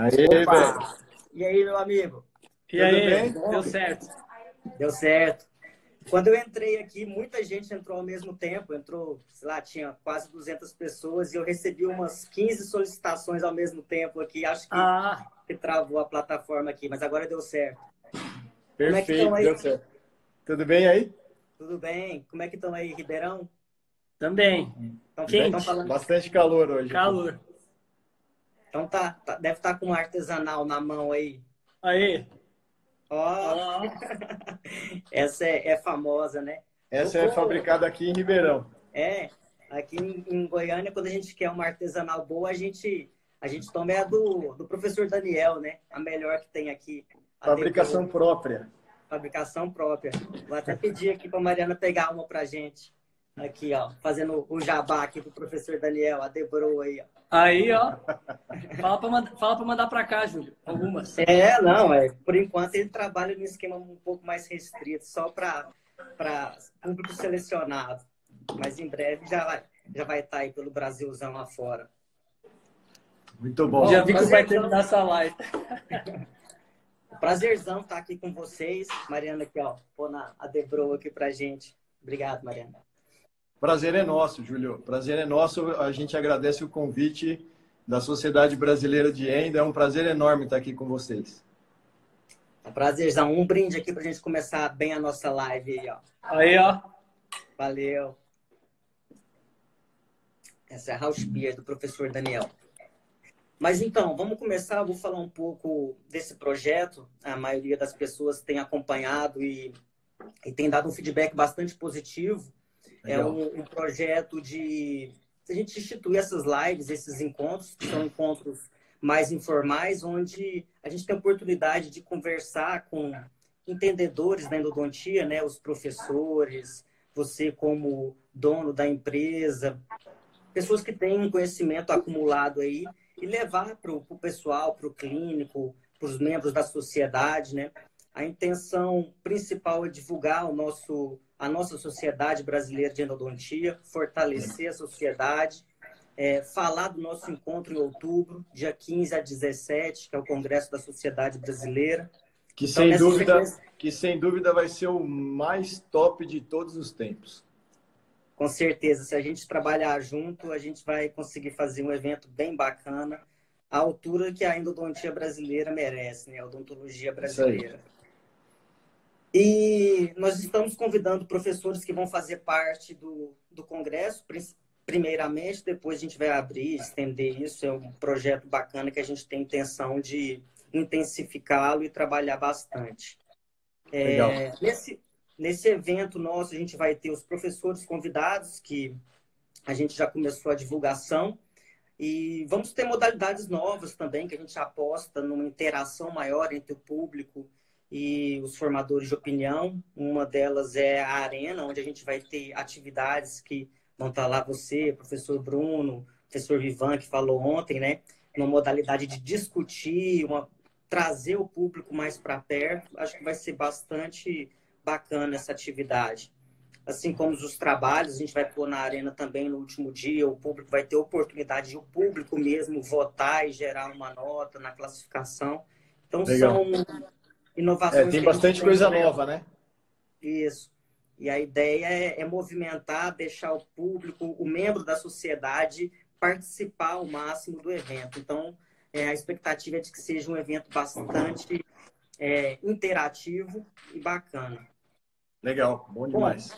Aê, Opa! E aí, meu amigo? E Tudo aí, bem? deu certo. Deu certo. Quando eu entrei aqui, muita gente entrou ao mesmo tempo. Entrou, sei lá, tinha quase 200 pessoas e eu recebi umas 15 solicitações ao mesmo tempo aqui. Acho que, Ah, que travou a plataforma aqui, mas agora deu certo. é que Perfeito, estão aí? deu certo. Tudo bem aí? Tudo bem? Como é que estão aí, Ribeirão? também. Estão Quente. falando. Bastante calor hoje. Calor. Então tá, tá- deve estar com um artesanal na mão aí. Aí. Ó, Ó, essa é, é famosa, né? Essa é fabricada aqui em Ribeirão. É, aqui em, em Goiânia, quando a gente quer uma artesanal boa, a gente, a gente toma é a do, do professor Daniel, né? A melhor que tem aqui. Fabricação própria. fabricação própria. Vou até pedir aqui para Mariana pegar uma pra gente. Aqui, ó, fazendo o jabá aqui pro professor Daniel, a Debro aí, ó. aí, ó. Fala pra, manda- fala pra mandar pra cá, Júlio. Algumas. É, não, é, por enquanto ele trabalha num esquema um pouco mais restrito, só para público selecionado. Mas em breve já vai já vai estar aí pelo Brasilzão lá fora. Muito bom. Já vi que vai terminar essa live. Prazerzão estar aqui com vocês. Mariana aqui, ó, pôr na a Debro aqui pra gente. Obrigado, Mariana. Prazer é nosso, Júlio. Prazer é nosso. A gente agradece o convite da Sociedade Brasileira de Endo. É um prazer enorme estar aqui com vocês. É um prazerzão. Um brinde aqui pra gente começar bem a nossa live aí, ó. Aí, ó. Valeu. Essa é a House Beer do professor Daniel. Mas então, vamos começar. Eu vou falar um pouco desse projeto. A maioria das pessoas tem acompanhado e, e tem dado um feedback bastante positivo. É um, um projeto de a gente instituir essas lives, esses encontros, que são encontros mais informais, onde a gente tem a oportunidade de conversar com entendedores da endodontia, né, os professores, você como dono da empresa, pessoas que têm um conhecimento acumulado aí e levar para o pessoal, para o clínico, para os membros da sociedade, né? A intenção principal é divulgar o nosso, a nossa sociedade brasileira de endodontia, fortalecer a sociedade, é, falar do nosso encontro em outubro, dia 15 a 17, que é o Congresso da Sociedade Brasileira. Que Então, sem dúvida, sequência- que sem dúvida vai ser o mais top de todos os tempos. Com certeza, se a gente trabalhar junto, a gente vai conseguir fazer um evento bem bacana, à altura que a endodontia brasileira merece, né? A odontologia brasileira. E nós estamos convidando professores que vão fazer parte do, do congresso, primeiramente, depois a gente vai abrir, estender isso. É um projeto bacana que a gente tem intenção de intensificá-lo e trabalhar bastante. É, nesse, nesse evento nosso, a gente vai ter os professores convidados, que a gente já começou a divulgação, e vamos ter modalidades novas também, que a gente aposta numa interação maior entre o público e os formadores de opinião. Uma delas é a Arena, onde a gente vai ter atividades que vão estar lá você, professor Bruno, professor Vivan, que falou ontem, né? Uma modalidade de discutir, uma, trazer o público mais para perto. Acho que vai ser bastante bacana essa atividade. Assim como os trabalhos, a gente vai pôr na arena também no último dia, o público vai ter oportunidade de o público mesmo votar e gerar uma nota na classificação. Então Legal. são inovações. É, tem bastante coisa nova, né? Isso. E a ideia é, é movimentar, deixar o público, o membro da sociedade, participar ao máximo do evento. Então, é, a expectativa é de que seja um evento bastante é, interativo e bacana. Legal, bom demais.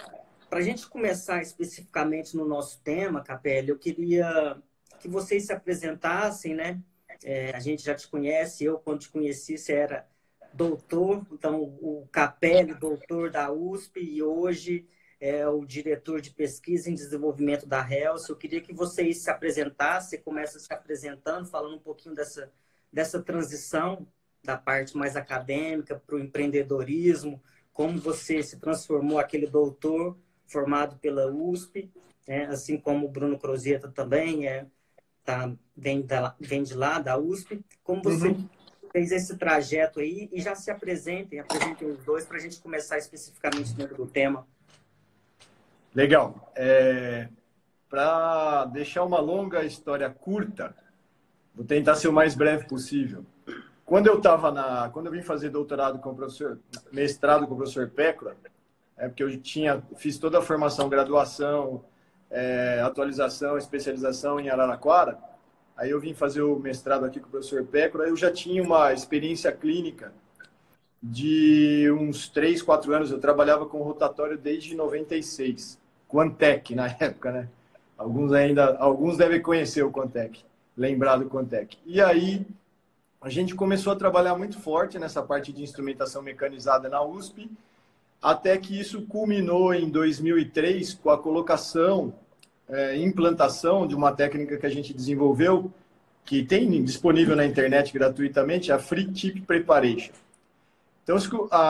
Para a gente começar especificamente no nosso tema, Capelli, eu queria que vocês se apresentassem, né? É, a gente já te conhece, eu quando te conheci, você era doutor, então o Capelli, doutor da USP, e hoje é o diretor de pesquisa em desenvolvimento da Helsa. Eu queria que vocês se apresentassem, começa se apresentando, falando um pouquinho dessa, dessa transição da parte mais acadêmica para o empreendedorismo, como você se transformou aquele doutor formado pela USP, né? assim como o Bruno Crozeta também é, tá, vem, da, vem de lá, da USP. Como você Uhum. Fez esse trajeto aí e já se apresentem, apresentem os dois para a gente começar especificamente dentro do tema. Legal. É, Para deixar uma longa história curta, vou tentar ser o mais breve possível. quando eu estava na, quando eu vim fazer doutorado com o professor, mestrado com o professor Pécora, é porque eu tinha, fiz toda a formação, graduação, é, atualização, especialização em Araraquara. Aí eu vim fazer o mestrado aqui com o professor Pécora, eu já tinha uma experiência clínica de uns 3, 4 anos. Eu trabalhava com rotatório desde 96, Quantec na época, né? Alguns ainda, alguns devem conhecer o Quantec, lembrar do Quantec. E aí a gente começou a trabalhar muito forte nessa parte de instrumentação mecanizada na USP, até que isso culminou em 2003 com a colocação é, implantação de uma técnica que a gente desenvolveu, que tem disponível na internet gratuitamente, a Free Tip Preparation. Então,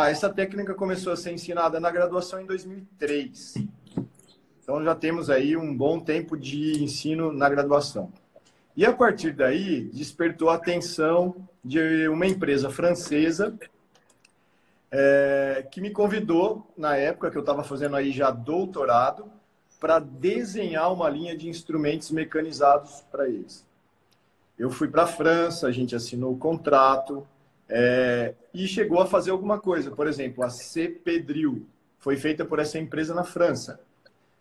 essa técnica começou a ser ensinada na graduação em 2003. Então, já temos aí um bom tempo de ensino na graduação. E a partir daí, despertou a atenção de uma empresa francesa é, que me convidou, na época que eu estava fazendo aí já doutorado, para desenhar uma linha de instrumentos mecanizados para eles. Eu fui para a França, a gente assinou o contrato é, e chegou a fazer alguma coisa. Por exemplo, a CP Drill foi feita por essa empresa na França.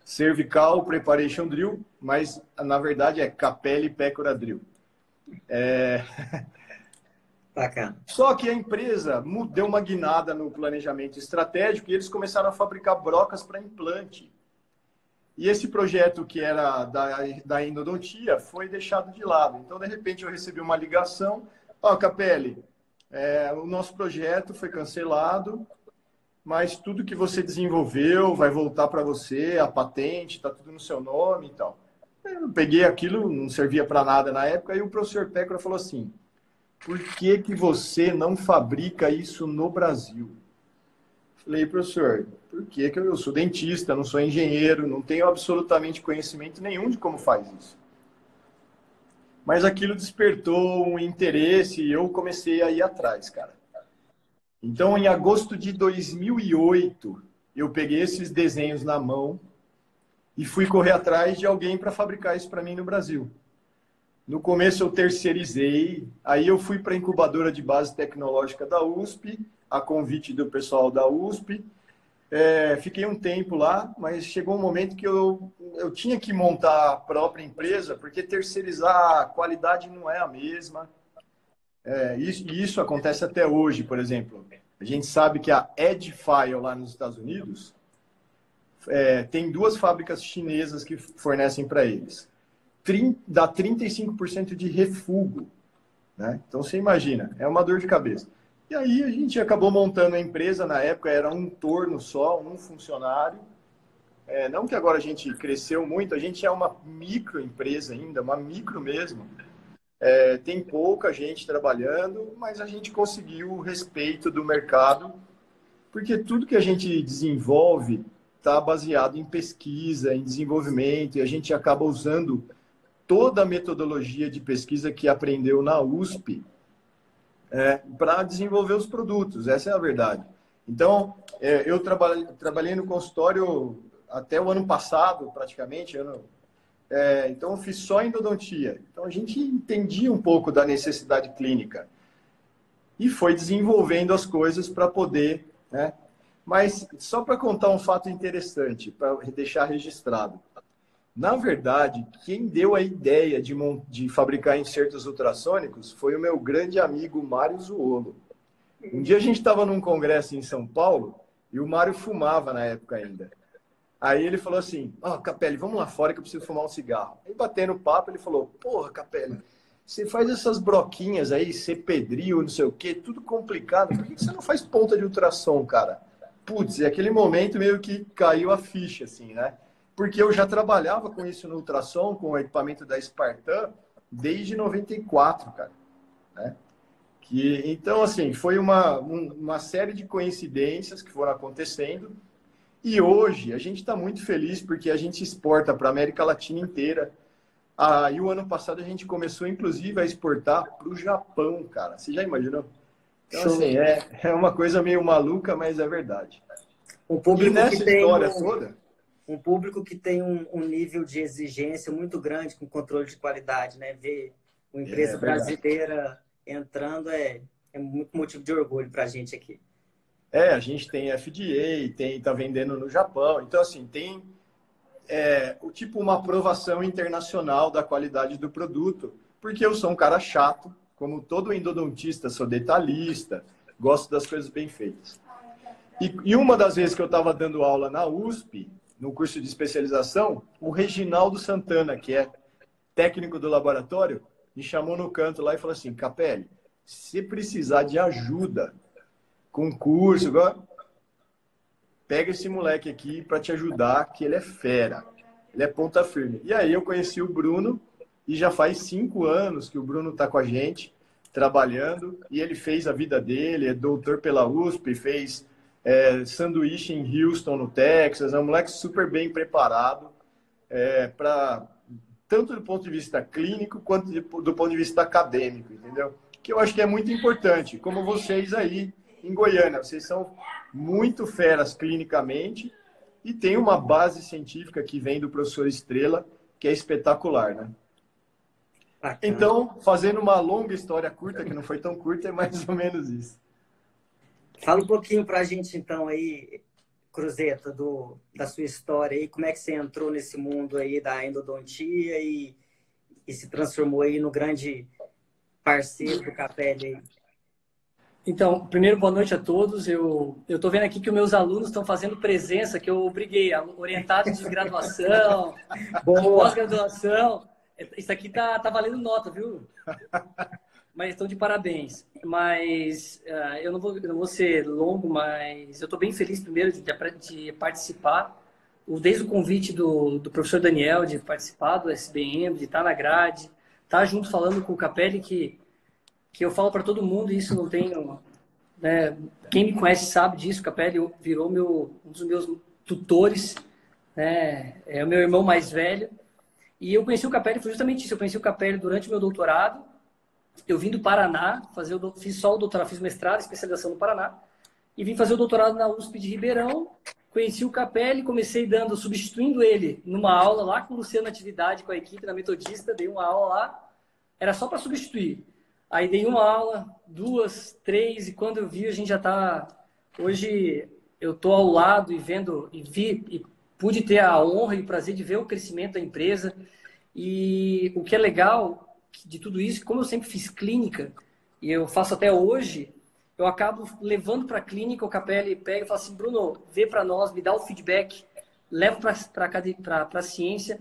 Cervical Preparation Drill, mas na verdade é Capelli Pecora Drill. É... Bacana. Só que a empresa deu uma guinada no planejamento estratégico e eles começaram a fabricar brocas para implante. E esse projeto que era da, da endodontia foi deixado de lado. Então, de repente, eu recebi uma ligação. Ó, oh, Capelli, é, o nosso projeto foi cancelado, mas tudo que você desenvolveu vai voltar para você, a patente, está tudo no seu nome e tal. Eu peguei aquilo, não servia para nada na época, e o professor Pécora falou assim, por que, que você não fabrica isso no Brasil? Falei, professor, por que, que eu sou dentista, não sou engenheiro, não tenho absolutamente conhecimento nenhum de como faz isso. Mas aquilo despertou um interesse e eu comecei a ir atrás, cara. Então, em agosto de 2008, eu peguei esses desenhos na mão e fui correr atrás de alguém para fabricar isso para mim no Brasil. No começo eu terceirizei, aí eu fui para a incubadora de base tecnológica da USP, a convite do pessoal da USP. É, fiquei um tempo lá, mas chegou um momento que eu, eu tinha que montar a própria empresa, porque terceirizar a qualidade não é a mesma. É, isso, isso acontece até hoje, por exemplo. A gente sabe que a Edfile lá nos Estados Unidos é, tem duas fábricas chinesas que fornecem para eles. 30, dá 35% de refugo. Né? Então você imagina, é uma dor de cabeça. E aí a gente acabou montando a empresa, na época era um torno só, um funcionário. É, não que agora a gente cresceu muito, a gente é uma microempresa ainda, uma micro mesmo. É, tem pouca gente trabalhando, mas a gente conseguiu o respeito do mercado, porque tudo que a gente desenvolve está baseado em pesquisa, em desenvolvimento, e a gente acaba usando toda a metodologia de pesquisa que aprendeu na USP é, para desenvolver os produtos. Essa é a verdade. Então, é, eu trabalhei, trabalhei no consultório até o ano passado, praticamente. Ano, é, então, eu fiz só endodontia. Então, a gente entendia um pouco da necessidade clínica e foi desenvolvendo as coisas para poder. Né? Mas, só para contar um fato interessante, para deixar registrado. Na verdade, quem deu a ideia de, de fabricar insertos ultrassônicos foi o meu grande amigo Mário Zuolo. Um dia a gente estava num congresso em São Paulo e o Mário fumava na época ainda. Aí ele falou assim: Ó, oh, Capelli, vamos lá fora que eu preciso fumar um cigarro. Aí batendo papo, ele falou: Porra, Capelli, você faz essas broquinhas aí, ser pedril, não sei o quê, tudo complicado. Por que você não faz ponta de ultrassom, cara? Putz, e aquele momento meio que caiu a ficha, assim, né? Porque eu já trabalhava com isso no ultrassom, com o equipamento da Spartan, desde 94, cara. Né? Que, então, assim, foi uma, uma série de coincidências que foram acontecendo. E hoje a gente está muito feliz porque a gente exporta para a América Latina inteira. Ah, e o ano passado a gente começou, inclusive, a exportar para o Japão, cara. Você já imaginou? Então, assim, é, é uma coisa meio maluca, mas é verdade. O público e nessa história um... toda um público que tem um, um, nível de exigência muito grande com controle de qualidade, né? Ver uma empresa é, brasileira entrando é, é muito motivo de orgulho para a gente aqui. É, a gente tem FDA, tem tá vendendo no Japão, então assim tem é, o tipo uma aprovação internacional da qualidade do produto, porque eu sou um cara chato, como todo endodontista, sou detalhista, gosto das coisas bem feitas. E, e uma das vezes que eu estava dando aula na USP, no curso de especialização, o Reginaldo Santana, que é técnico do laboratório, me chamou no canto lá e falou assim: Capelli, se precisar de ajuda com curso, pega esse moleque aqui para te ajudar, que ele é fera, ele é ponta firme. E aí eu conheci o Bruno e já faz cinco anos que o Bruno está com a gente, trabalhando, e ele fez a vida dele, é doutor pela USP, fez é, sanduíche em Houston, no Texas, é um moleque super bem preparado é, para tanto do ponto de vista clínico quanto do ponto de vista acadêmico, entendeu? Que eu acho que é muito importante, como vocês aí em Goiânia, vocês são muito feras clinicamente e tem uma base científica que vem do professor Estrela, que é espetacular, né? Então, fazendo uma longa história curta, que não foi tão curta, é mais ou menos isso. Fala um pouquinho para a gente, então, aí, Cruzeta, do, da sua história aí, como é que você entrou nesse mundo aí da endodontia e, e se transformou aí no grande parceiro do Capelli aí. Então, primeiro, boa noite a todos. Eu estou vendo aqui que os meus alunos estão fazendo presença, que eu obriguei, orientados de graduação, pós-graduação. Isso aqui tá, tá valendo nota, viu? Mas estão de parabéns. Mas uh, eu não vou, não vou ser longo, mas eu estou bem feliz, primeiro, de, de participar. Desde o convite do, do professor Daniel de participar do SBM, de estar na grade, estar tá junto falando com o Capelli, que, que eu falo para todo mundo, e isso não tem. Né, quem me conhece sabe disso, o Capelli virou meu, um dos meus tutores, né, é o meu irmão mais velho. E eu conheci o Capelli, foi justamente isso. Eu conheci o Capelli durante o meu doutorado. Eu vim do Paraná, fazer o, fiz só o doutorado, fiz mestrado, especialização no Paraná. E vim fazer o doutorado na USP de Ribeirão. Conheci o Capelli, comecei dando, substituindo ele numa aula lá com o Luciano Atividade, com a equipe da Metodista. Dei uma aula lá, era só para substituir. Aí dei uma aula, duas, três, e quando eu vi, a gente já está. Hoje eu estou ao lado e vendo, e vi, e pude ter a honra e o prazer de ver o crescimento da empresa. E o que é legal de tudo isso, como eu sempre fiz clínica, e eu faço até hoje, eu acabo levando para a clínica, o Capelli pega e fala assim, Bruno, vê para nós, me dá o feedback, levo para a ciência.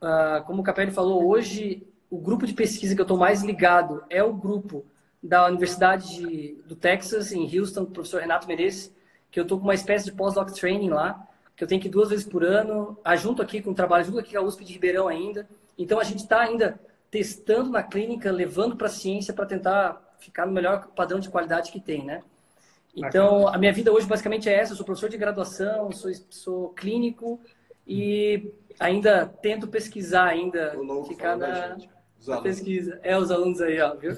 Uh, como o Capelli falou, hoje o grupo de pesquisa que eu estou mais ligado é o grupo da Universidade de, do Texas, em Houston, do professor Renato Menezes, que eu estou com uma espécie de pós-doc training lá, que eu tenho que ir duas vezes por ano, junto aqui com o trabalho, junto aqui com a USP de Ribeirão ainda. Então, a gente está ainda testando na clínica, levando para a ciência para tentar ficar no melhor padrão de qualidade que tem, né? Então, a minha vida hoje basicamente é essa. Eu sou professor de graduação, sou, sou clínico e ainda tento pesquisar ainda, ficar na, na pesquisa. É, os alunos aí, ó, viu?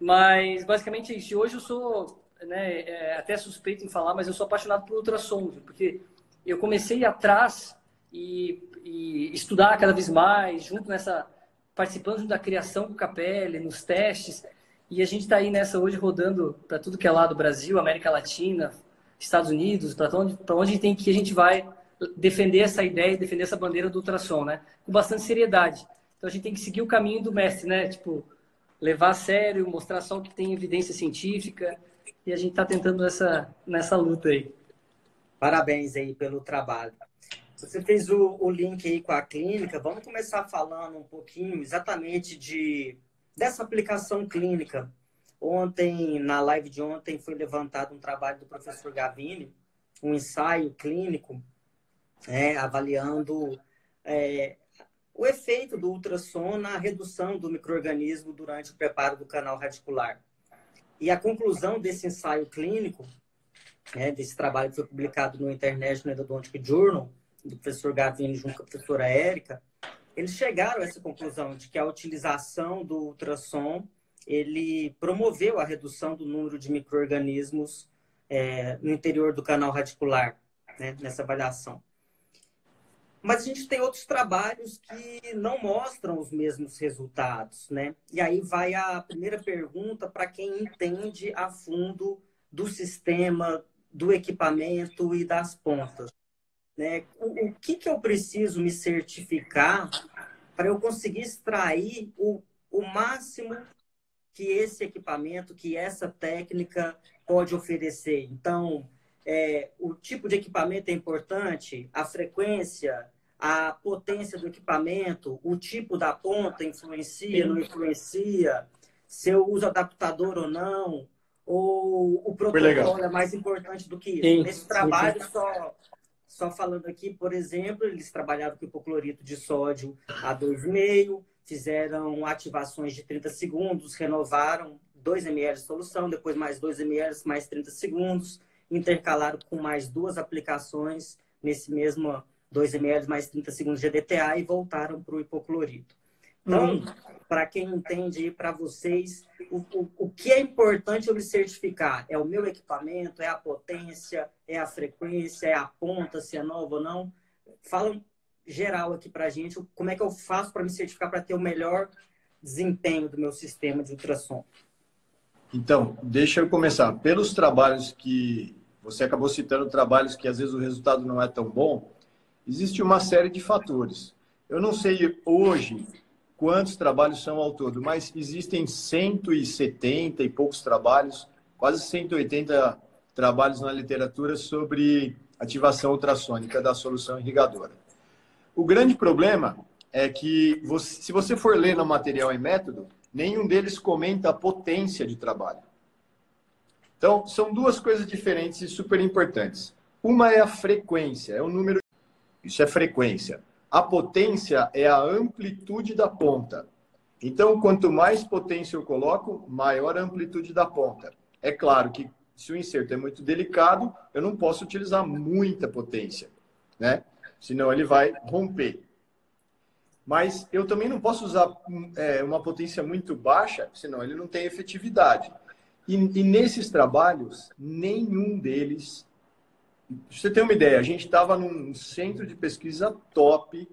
Mas, basicamente, é isso. Hoje eu sou, né, é, até suspeito em falar, mas eu sou apaixonado por ultrassom, porque eu comecei atrás e, e, estudar cada vez mais, junto nessa, participando da criação do Capelli, nos testes, e a gente está aí nessa hoje rodando para tudo que é lá do Brasil, América Latina, Estados Unidos, para onde, onde tem que a gente vai defender essa ideia, defender essa bandeira do ultrassom, né? Com bastante seriedade. Então a gente tem que seguir o caminho do mestre, né? Tipo, levar a sério, mostrar só o que tem evidência científica, e a gente está tentando nessa, nessa luta aí. Parabéns aí pelo trabalho. Você fez o, o link aí com a clínica. Vamos começar falando um pouquinho exatamente de dessa aplicação clínica. Ontem, na live de ontem, foi levantado um trabalho do professor Gavini, um ensaio clínico, é, avaliando é, o efeito do ultrassom na redução do microorganismo durante o preparo do canal radicular. E a conclusão desse ensaio clínico né, desse trabalho que foi publicado no International Endodontic Journal, do professor Gavini junto com a professora Érica, eles chegaram a essa conclusão de que a utilização do ultrassom ele promoveu a redução do número de micro-organismos é, no interior do canal radicular, né, nessa avaliação. Mas a gente tem outros trabalhos que não mostram os mesmos resultados, né? E aí vai a primeira pergunta para quem entende a fundo do sistema, do equipamento e das pontas. Né? O, o que, que eu preciso me certificar para eu conseguir extrair o, o máximo que esse equipamento, que essa técnica pode oferecer? Então, é, o tipo de equipamento é importante, a frequência, a potência do equipamento, o tipo da ponta influencia, não influencia, se eu uso adaptador ou não, ou o protocolo é mais importante do que isso. Sim, Nesse trabalho, sim. Só, só falando aqui, por exemplo, eles trabalhavam com hipoclorito de sódio a 2,5, fizeram ativações de 30 segundos, renovaram 2 ml de solução, depois mais 2 ml, mais 30 segundos, intercalado com mais duas aplicações nesse mesmo 2 ml mais 30 segundos de DTA e voltaram para o hipoclorito. Então, para quem entende para vocês, o, o, o que é importante eu me certificar? É o meu equipamento, é a potência, é a frequência, é a ponta, se é nova ou não? Fala geral aqui para a gente, como é que eu faço para me certificar para ter o melhor desempenho do meu sistema de ultrassom? Então, deixa eu começar. Pelos trabalhos que você acabou citando trabalhos que às vezes o resultado não é tão bom, existe uma série de fatores. Eu não sei hoje quantos trabalhos são ao todo, mas existem 170 e poucos trabalhos, quase 180 trabalhos na literatura sobre ativação ultrassônica da solução irrigadora. O grande problema é que, você, se você for ler no material e método, nenhum deles comenta a potência de trabalho. Então, são duas coisas diferentes e super importantes. Uma é a frequência, é o número. Isso é frequência. A potência é a amplitude da ponta. Então, quanto mais potência eu coloco, maior a amplitude da ponta. É claro que se o inserto é muito delicado, eu não posso utilizar muita potência, né? Senão ele vai romper. Mas eu também não posso usar é, uma potência muito baixa, senão ele não tem efetividade. E, e nesses trabalhos, nenhum deles. Você ter uma ideia, a gente estava num centro de pesquisa top,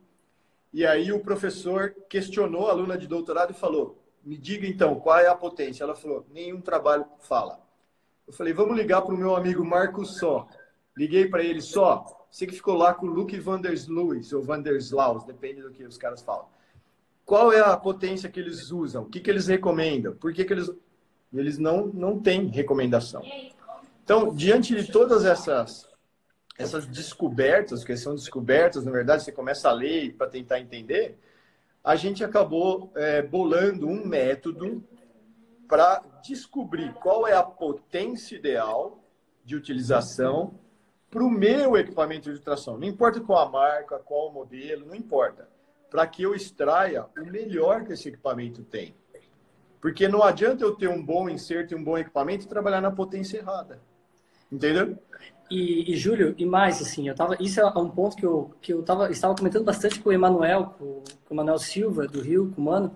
e aí o professor questionou a aluna de doutorado e falou: Me diga então, qual é a potência? Ela falou: Nenhum trabalho fala. Eu falei: Vamos ligar para o meu amigo Marcos Só. Liguei para ele só. Você que ficou lá com o Luke Vandersluis ou Vanderslaus, depende do que os caras falam. Qual é a potência que eles usam? O que, que eles recomendam? Por que, que eles eles não, não têm recomendação. Então, diante de todas essas, essas descobertas, que são descobertas, na verdade, você começa a ler para tentar entender, a gente acabou é, bolando um método para descobrir qual é a potência ideal de utilização para o meu equipamento de ultrassom. Não importa qual a marca, qual o modelo, não importa. Para que eu extraia o melhor que esse equipamento tem. Porque não adianta eu ter um bom inserto e um bom equipamento e trabalhar na potência errada. Entendeu? E, e Júlio, e mais, assim, eu tava, isso é um ponto que eu, que eu tava, estava comentando bastante com o Emanuel, com, com o Emanuel Silva, do Rio, com o Mano,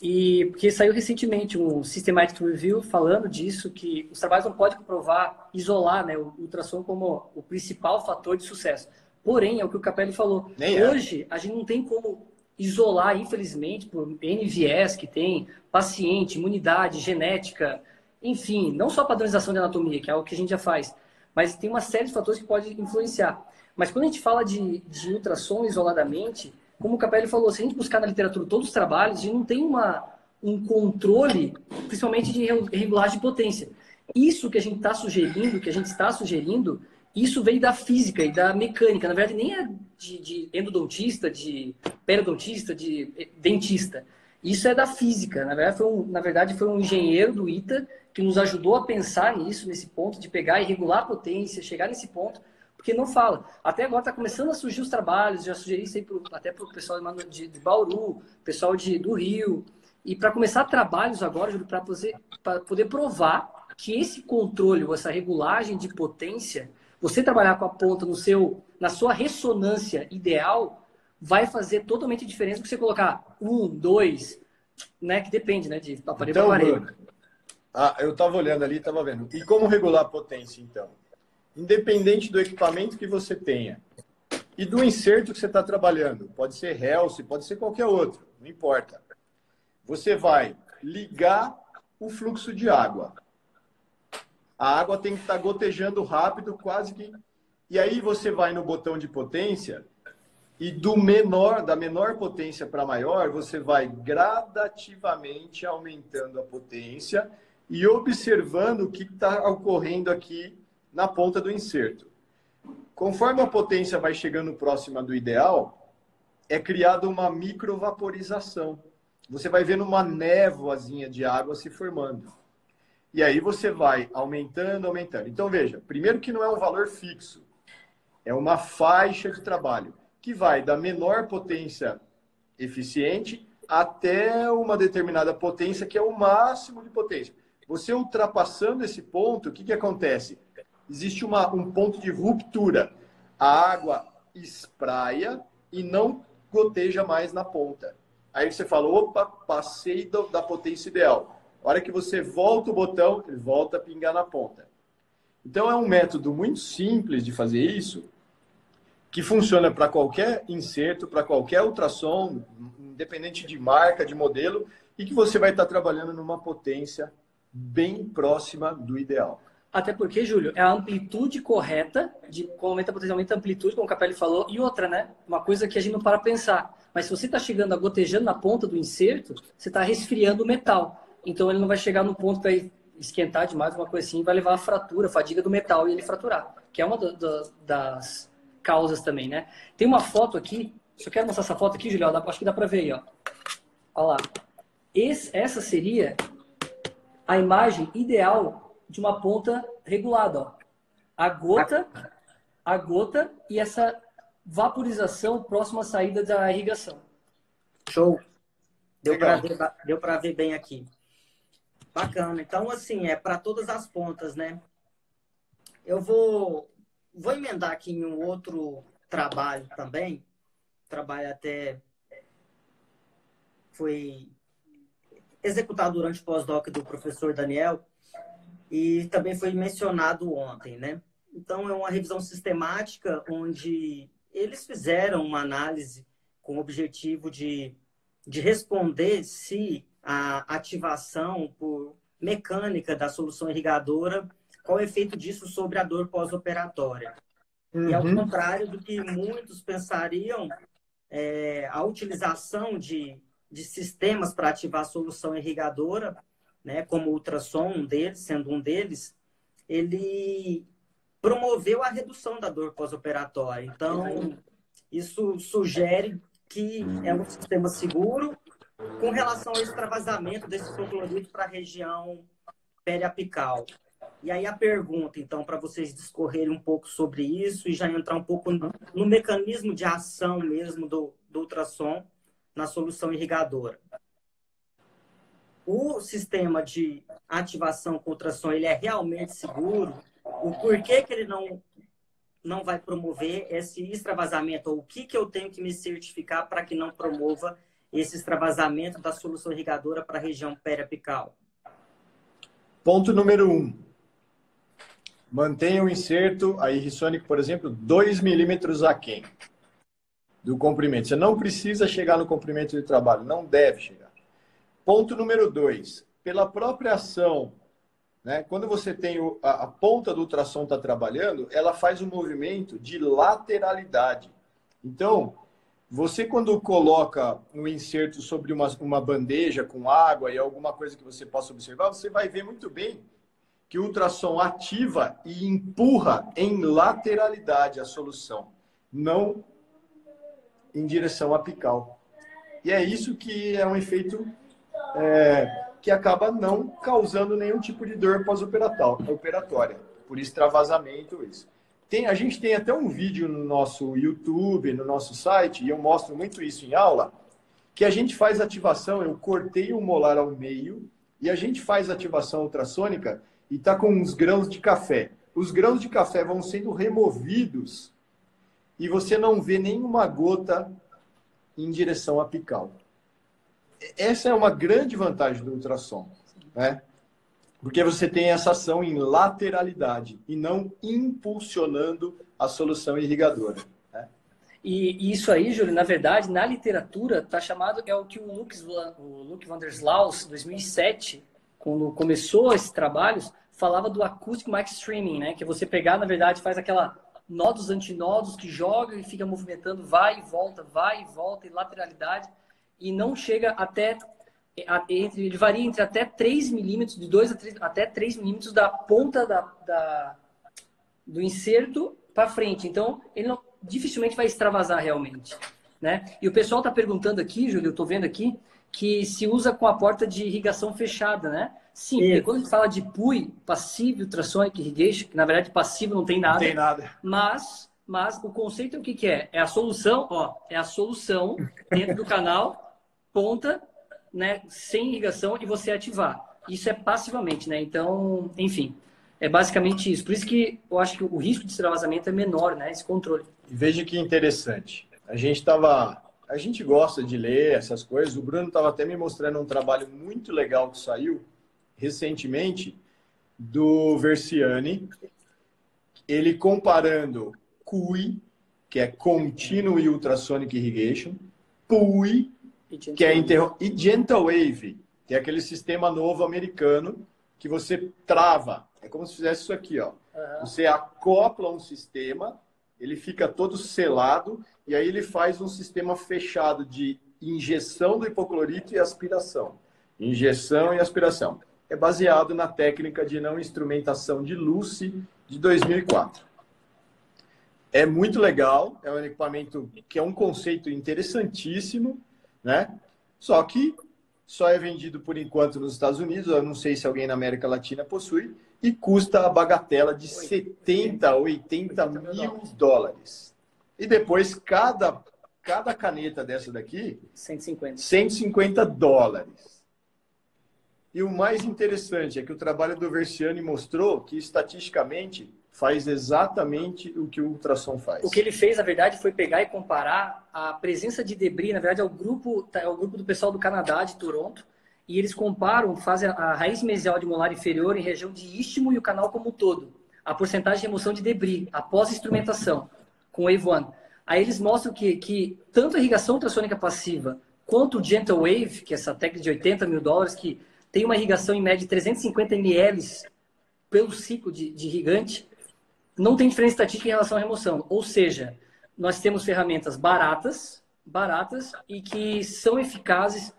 e porque saiu recentemente um Systematic Review falando disso, que os trabalhos não podem comprovar, isolar né, o ultrassom como o principal fator de sucesso. Porém, é o que o Capelli falou. Nem é. Hoje, é. a gente não tem como isolar, infelizmente, por NVS que tem, paciente, imunidade, genética, enfim, não só padronização de anatomia, que é algo que a gente já faz, mas tem uma série de fatores que pode influenciar. Mas quando a gente fala de, de ultrassom isoladamente, como o Capelli falou, se a gente buscar na literatura todos os trabalhos, a gente não tem uma, um controle, principalmente de regulagem de potência. Isso que a gente está sugerindo, que a gente está sugerindo, isso veio da física e da mecânica. Na verdade, nem é de, de endodontista, de periodontista, de eh, dentista. Isso é da física. Na verdade, foi um, na verdade, foi um engenheiro do ITA que nos ajudou a pensar nisso, nesse ponto, de pegar e regular a potência, chegar nesse ponto, porque não fala. Até agora está começando a surgir os trabalhos, já sugeri isso aí pro, até para o pessoal de, de Bauru, pessoal de, do Rio, e para começar trabalhos agora, para poder, provar que esse controle, ou essa regulagem de potência, você trabalhar com a ponta no seu, na sua ressonância ideal, vai fazer totalmente diferença você colocar um, dois, né? Que depende, né? De aparelho então, para aparelho. ah, eu estava olhando ali, estava vendo. E como regular a potência, então? Independente do equipamento que você tenha, e do inserto que você está trabalhando. Pode ser Health, pode ser qualquer outro, não importa. Você vai ligar o fluxo de água. A água tem que estar tá gotejando rápido, quase que. E aí você vai no botão de potência e do menor, da menor potência para maior, você vai gradativamente aumentando a potência e observando o que está ocorrendo aqui na ponta do inserto. Conforme a potência vai chegando próxima do ideal, é criada uma microvaporização. Você vai vendo uma névoazinha de água se formando. E aí você vai aumentando, aumentando. Então veja, primeiro que não é um valor fixo, é uma faixa de trabalho que vai da menor potência eficiente até uma determinada potência, que é o máximo de potência. Você ultrapassando esse ponto, o que, que acontece? Existe uma, um ponto de ruptura. A água espraia e não goteja mais na ponta. Aí você fala, opa, passei do, da potência ideal. A hora que você volta o botão, ele volta a pingar na ponta. Então é um método muito simples de fazer isso, que funciona para qualquer inserto, para qualquer ultrassom, independente de marca, de modelo, e que você vai estar trabalhando numa potência bem próxima do ideal. Até porque, Júlio, é a amplitude correta, de como aumenta potencialmente a amplitude, como o Capelli falou, e outra, né? Uma coisa que a gente não para pensar. Mas se você está chegando a gotejando na ponta do inserto, você está resfriando o metal. Então ele não vai chegar no ponto para esquentar demais, uma coisa assim, vai levar a fratura, a fadiga do metal e ele fraturar. Que é uma das causas também, né? Tem uma foto aqui, só quero mostrar essa foto aqui, Julião, acho que dá para ver aí, ó. Olha lá. Esse, essa seria a imagem ideal de uma ponta regulada, ó. A gota, a gota e essa vaporização próxima à saída da irrigação. Show. Deu para ver, deu ver bem aqui. Bacana. Então, assim, é para todas as pontas, né? Eu vou vou emendar aqui em um outro trabalho também. Trabalho até foi executado durante o pós-doc do professor Daniel e também foi mencionado ontem, né? Então é uma revisão sistemática onde eles fizeram uma análise com o objetivo de, de responder se a ativação por mecânica da solução irrigadora qual o efeito disso sobre a dor pós-operatória. Uhum. E ao uhum. contrário do que muitos pensariam, é, a utilização de, de sistemas para ativar a solução irrigadora, né, como o ultrassom, um deles, sendo um deles, ele promoveu a redução da dor pós-operatória. Então, isso sugere que é um sistema seguro com relação ao extravasamento desse hipoclorito para a região periapical. E aí a pergunta, então, para vocês discorrerem um pouco sobre isso e já entrar um pouco no, no mecanismo de ação mesmo do, do ultrassom na solução irrigadora. O sistema de ativação com ultrassom, ele é realmente seguro? O porquê que ele não, não vai promover esse extravasamento? Ou o que, que eu tenho que me certificar para que não promova esse extravasamento da solução irrigadora para a região periapical? Ponto número um mantenha o inserto, a Irrisonic, por exemplo, 2 milímetros aquém do comprimento. Você não precisa chegar no comprimento de trabalho, não deve chegar. Ponto número 2. Pela própria ação, né, quando você tem o, a, a, ponta do ultrassom está trabalhando, ela faz um movimento de lateralidade. Então, você quando coloca um inserto sobre uma, uma bandeja com água e alguma coisa que você possa observar, você vai ver muito bem que o ultrassom ativa e empurra em lateralidade a solução, não em direção apical. E é isso que é um efeito é, que acaba não causando nenhum tipo de dor pós-operatória, por extravasamento isso. Tem, a gente tem até um vídeo no nosso YouTube, no nosso site, e eu mostro muito isso em aula, que a gente faz ativação, eu cortei o molar ao meio, e a gente faz ativação ultrassônica e está com uns grãos de café. Os grãos de café vão sendo removidos e você não vê nenhuma gota em direção apical. Essa é uma grande vantagem do ultrassom, né? Porque você tem essa ação em lateralidade e não impulsionando a solução irrigadora. Né? E, isso aí, Júlio, na verdade, na literatura, tá chamado, é o que o Luke, o Luke van der Slaus, 2007, quando começou esses trabalhos, falava do Acoustic Mic Streaming, né? Que você pegar, na verdade, faz aquela nodos antinodos que joga e fica movimentando, vai e volta, vai e volta, e lateralidade, e não chega até entre, ele varia entre até 3 milímetros, de 2 a 3, até 3 milímetros da ponta da, da do inserto para frente. Então, ele não, dificilmente vai extravasar realmente. Né? E o pessoal está perguntando aqui, Júlio, eu estou vendo aqui, que se usa com a porta de irrigação fechada, né? Sim, porque quando a gente fala de PUI, Passive Ultrasonic Irrigation, que na verdade passivo não tem nada. Não tem nada. Mas, mas o conceito é o que, que é? É a solução, ó, é a solução dentro do canal, ponta, né, sem irrigação e você ativar. Isso é passivamente, né? Então, enfim, é basicamente isso. Por isso que eu acho que o risco de extravasamento é menor, né? Esse controle. Veja que interessante. A gente estava a gente gosta de ler essas coisas. O Bruno estava até me mostrando um trabalho muito legal que saiu recentemente do Versiani, ele comparando CUI, que é Continuous Ultrasonic Irrigation, PUI, que é interro... e Gentle Wave, que é aquele sistema novo americano que você trava. É como se fizesse isso aqui, ó. Uhum. Você acopla um sistema, ele fica todo selado e aí ele faz um sistema fechado de injeção do hipoclorito e aspiração. Injeção e aspiração. É baseado na técnica de não instrumentação de Lucy de 2004. É muito legal, é um equipamento que é um conceito interessantíssimo, né? Só que só é vendido por enquanto nos Estados Unidos, eu não sei se alguém na América Latina possui, e custa a bagatela de 70, 80 mil dólares. E depois, cada, cada caneta dessa daqui... 150. 150 dólares. E o mais interessante é que o trabalho do Versiani mostrou que, estatisticamente, faz exatamente o que o ultrassom faz. O que ele fez, na verdade, foi pegar e comparar a presença de debris, na verdade, é o grupo, tá, é o grupo do pessoal do Canadá, de Toronto, e eles comparam, fazem a raiz mesial de molar inferior em região de istmo e o canal como um todo, a porcentagem de remoção de debris após instrumentação com Wave One. Aí eles mostram que, que tanto a irrigação ultrassônica passiva quanto o Gentle Wave, que é essa técnica de 80 mil dólares, que tem uma irrigação em média de 350 ml pelo ciclo de, de irrigante, não tem diferença estatística em relação à remoção. Ou seja, nós temos ferramentas baratas, baratas e que são eficazes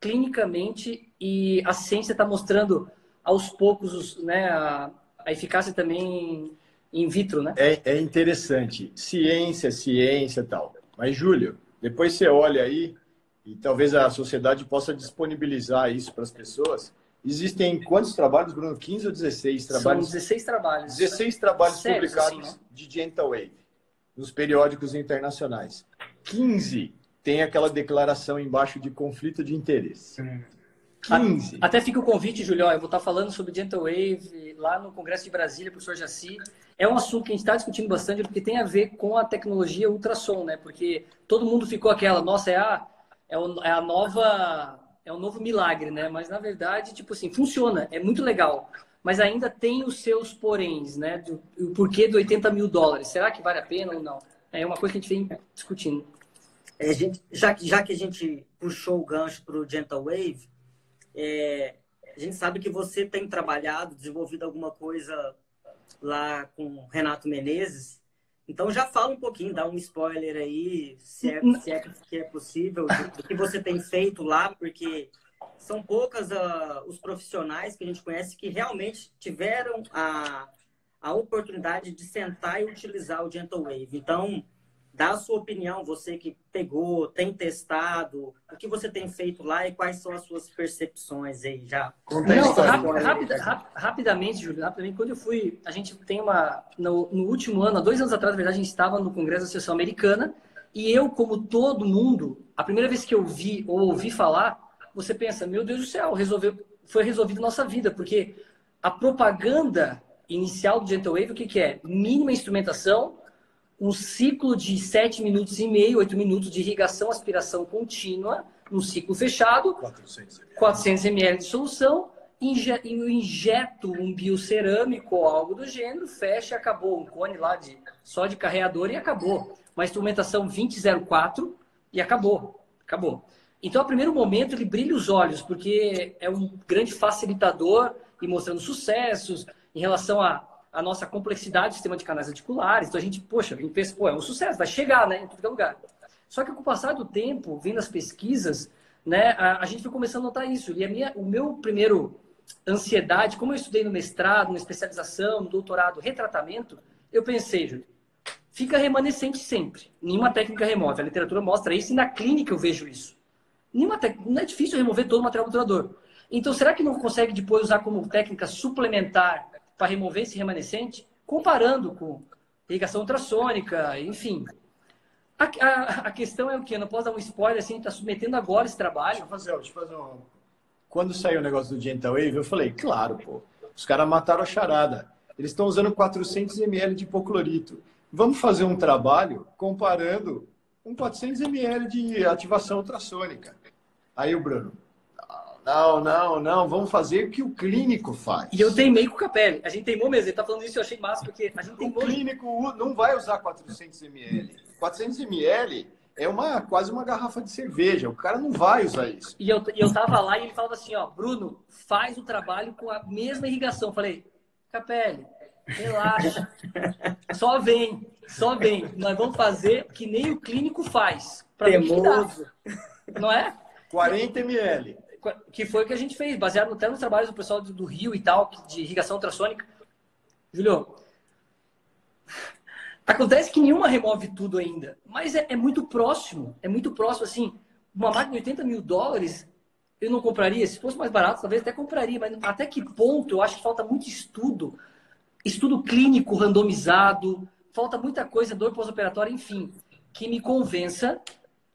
clinicamente e a ciência está mostrando aos poucos né, a, a eficácia também in vitro, né? É, é interessante. Ciência, ciência e tal. Mas, Júlio, depois você olha aí e talvez a sociedade possa disponibilizar isso para as pessoas. Existem quantos trabalhos, Bruno? 15 ou 16 trabalhos? São 16 trabalhos. 16 trabalhos Sérios, publicados assim, né? de Gentle Wave nos periódicos internacionais. 15 tem aquela declaração embaixo de conflito de interesse. 15. Até fica o convite, Julião. Eu vou estar falando sobre Gentle Wave lá no Congresso de Brasília, professor Jaci. É um assunto que a gente está discutindo bastante porque tem a ver com a tecnologia ultrassom, né? Porque todo mundo ficou aquela, nossa, é a, é, é a nova, é o novo milagre, né? Mas na verdade, tipo assim, funciona, é muito legal. Mas ainda tem os seus poréns, né? Do, o porquê de 80 mil dólares. Será que vale a pena ou não? É uma coisa que a gente vem discutindo. É, gente, já, já que a gente puxou o gancho para o Gentle Wave, é, a gente sabe que você tem trabalhado, desenvolvido alguma coisa lá com Renato Menezes. Então já fala um pouquinho, dá um spoiler aí, se é, se é que é possível, do, que você tem feito lá, porque são poucas uh, os profissionais que a gente conhece que realmente tiveram a, a oportunidade de sentar e utilizar o Gentle Wave. Então, dá a sua opinião, você que pegou, tem testado, o que você tem feito lá e quais são as suas percepções aí já. Não, rapida, rapidamente, Júlio, rapidamente, quando eu fui, a gente tem uma, no, no, último ano, há dois anos atrás, na verdade, a gente estava no Congresso da Associação Americana e eu, como todo mundo, a primeira vez que eu vi ou ouvi falar, você pensa, meu Deus do céu, resolveu, foi resolvido nossa vida, porque a propaganda inicial do Gentle Wave, o que, que é? Mínima instrumentação, um ciclo de 7 minutos e meio, 8 minutos de irrigação, aspiração contínua, um ciclo fechado, 400 ml, 400 ml de solução, inje, injeto um biocerâmico ou algo do gênero, fecha, acabou um cone lá de só de carreador e acabou. Uma instrumentação 2004 e acabou. Acabou. Então, a primeiro momento, ele brilha os olhos, porque é um grande facilitador e mostrando sucessos em relação à, à nossa complexidade do sistema de canais articulares. Então, a gente, poxa, a gente pensa, pô, é um sucesso, vai chegar, né, em todo lugar. Só que com o passar do tempo, vendo as pesquisas, né, a, a gente foi começando a notar isso. E a minha, o meu primeiro ansiedade, como eu estudei no mestrado, na especialização, no doutorado, retratamento, eu pensei, Júlio, fica remanescente sempre. Nenhuma técnica remove. A literatura mostra isso e na clínica eu vejo isso. Nenhuma te... Não é difícil remover todo o material obturador. Então, será que não consegue depois usar como técnica suplementar para remover esse remanescente? Comparando com irrigação ultrassônica, enfim. A, a, a questão é o que? Não posso dar um spoiler assim, está submetendo agora esse trabalho. Deixa eu fazer, deixa eu fazer um... Quando saiu o negócio do Gentle Wave, eu falei, claro, pô, os caras mataram a charada. Eles estão usando 400 ml de hipoclorito. Vamos fazer um trabalho comparando um 400 ml de ativação ultrassônica. Aí o Bruno, não, não, não, vamos fazer o que o clínico faz. E eu teimei com o Capelli. A gente teimou mesmo. Ele tá falando isso, eu achei massa, porque a gente teimou. O clínico não vai usar 400 ml. 400 ml é uma, quase uma garrafa de cerveja. O cara não vai usar isso. E eu, eu tava lá e ele falava assim, ó, Bruno, faz o trabalho com a mesma irrigação. Eu falei, Capelli, relaxa. só vem, só vem. Nós vamos fazer que nem o clínico faz. Temoso. Não é? 40 ml. Que foi o que a gente fez, baseado até nos trabalhos do pessoal do Rio e tal, de irrigação ultrassônica. Julio, acontece que nenhuma remove tudo ainda, mas é, é, muito próximo, é muito próximo, assim, uma máquina de 80 mil dólares, eu não compraria, se fosse mais barato, talvez até compraria, mas até que ponto eu acho que falta muito estudo, estudo clínico randomizado, falta muita coisa, dor pós-operatória, enfim, que me convença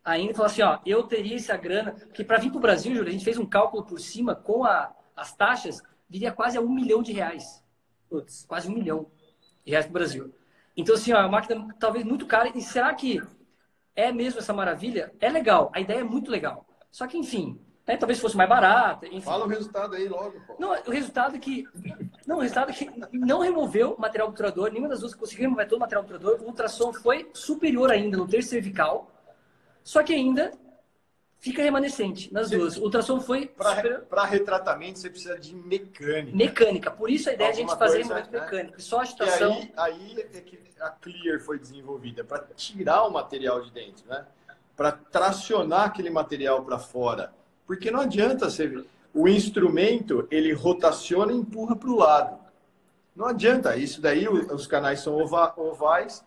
ainda falar assim, ó, eu teria essa grana, porque para vir para o Brasil, Júlio, a gente fez um cálculo por cima com a, as taxas, viria quase a um milhão de reais. Putz, quase um milhão de reais para o Brasil. Então, assim, ó, a máquina talvez muito cara. E será que é mesmo essa maravilha? É legal, a ideia é muito legal. Só que, enfim, né, talvez fosse mais barata. Enfim. Fala o resultado aí logo. Pô. Não, o resultado é que. Não, o resultado é que não removeu o material obturador, nenhuma das duas conseguiu remover todo o material obturador. O ultrassom foi superior ainda no terço cervical só que ainda fica remanescente nas duas. O ultrassom foi. Para retratamento, você precisa de mecânica. Mecânica. Por isso a ideia Alguma é a gente fazer movimento né? mecânico. Só a agitação. E aí, aí é que a Clear foi desenvolvida para tirar o material de dentro, né? Para tracionar aquele material para fora. Porque não adianta você. O instrumento ele rotaciona e empurra para o lado. Não adianta. Isso daí, os canais são ovais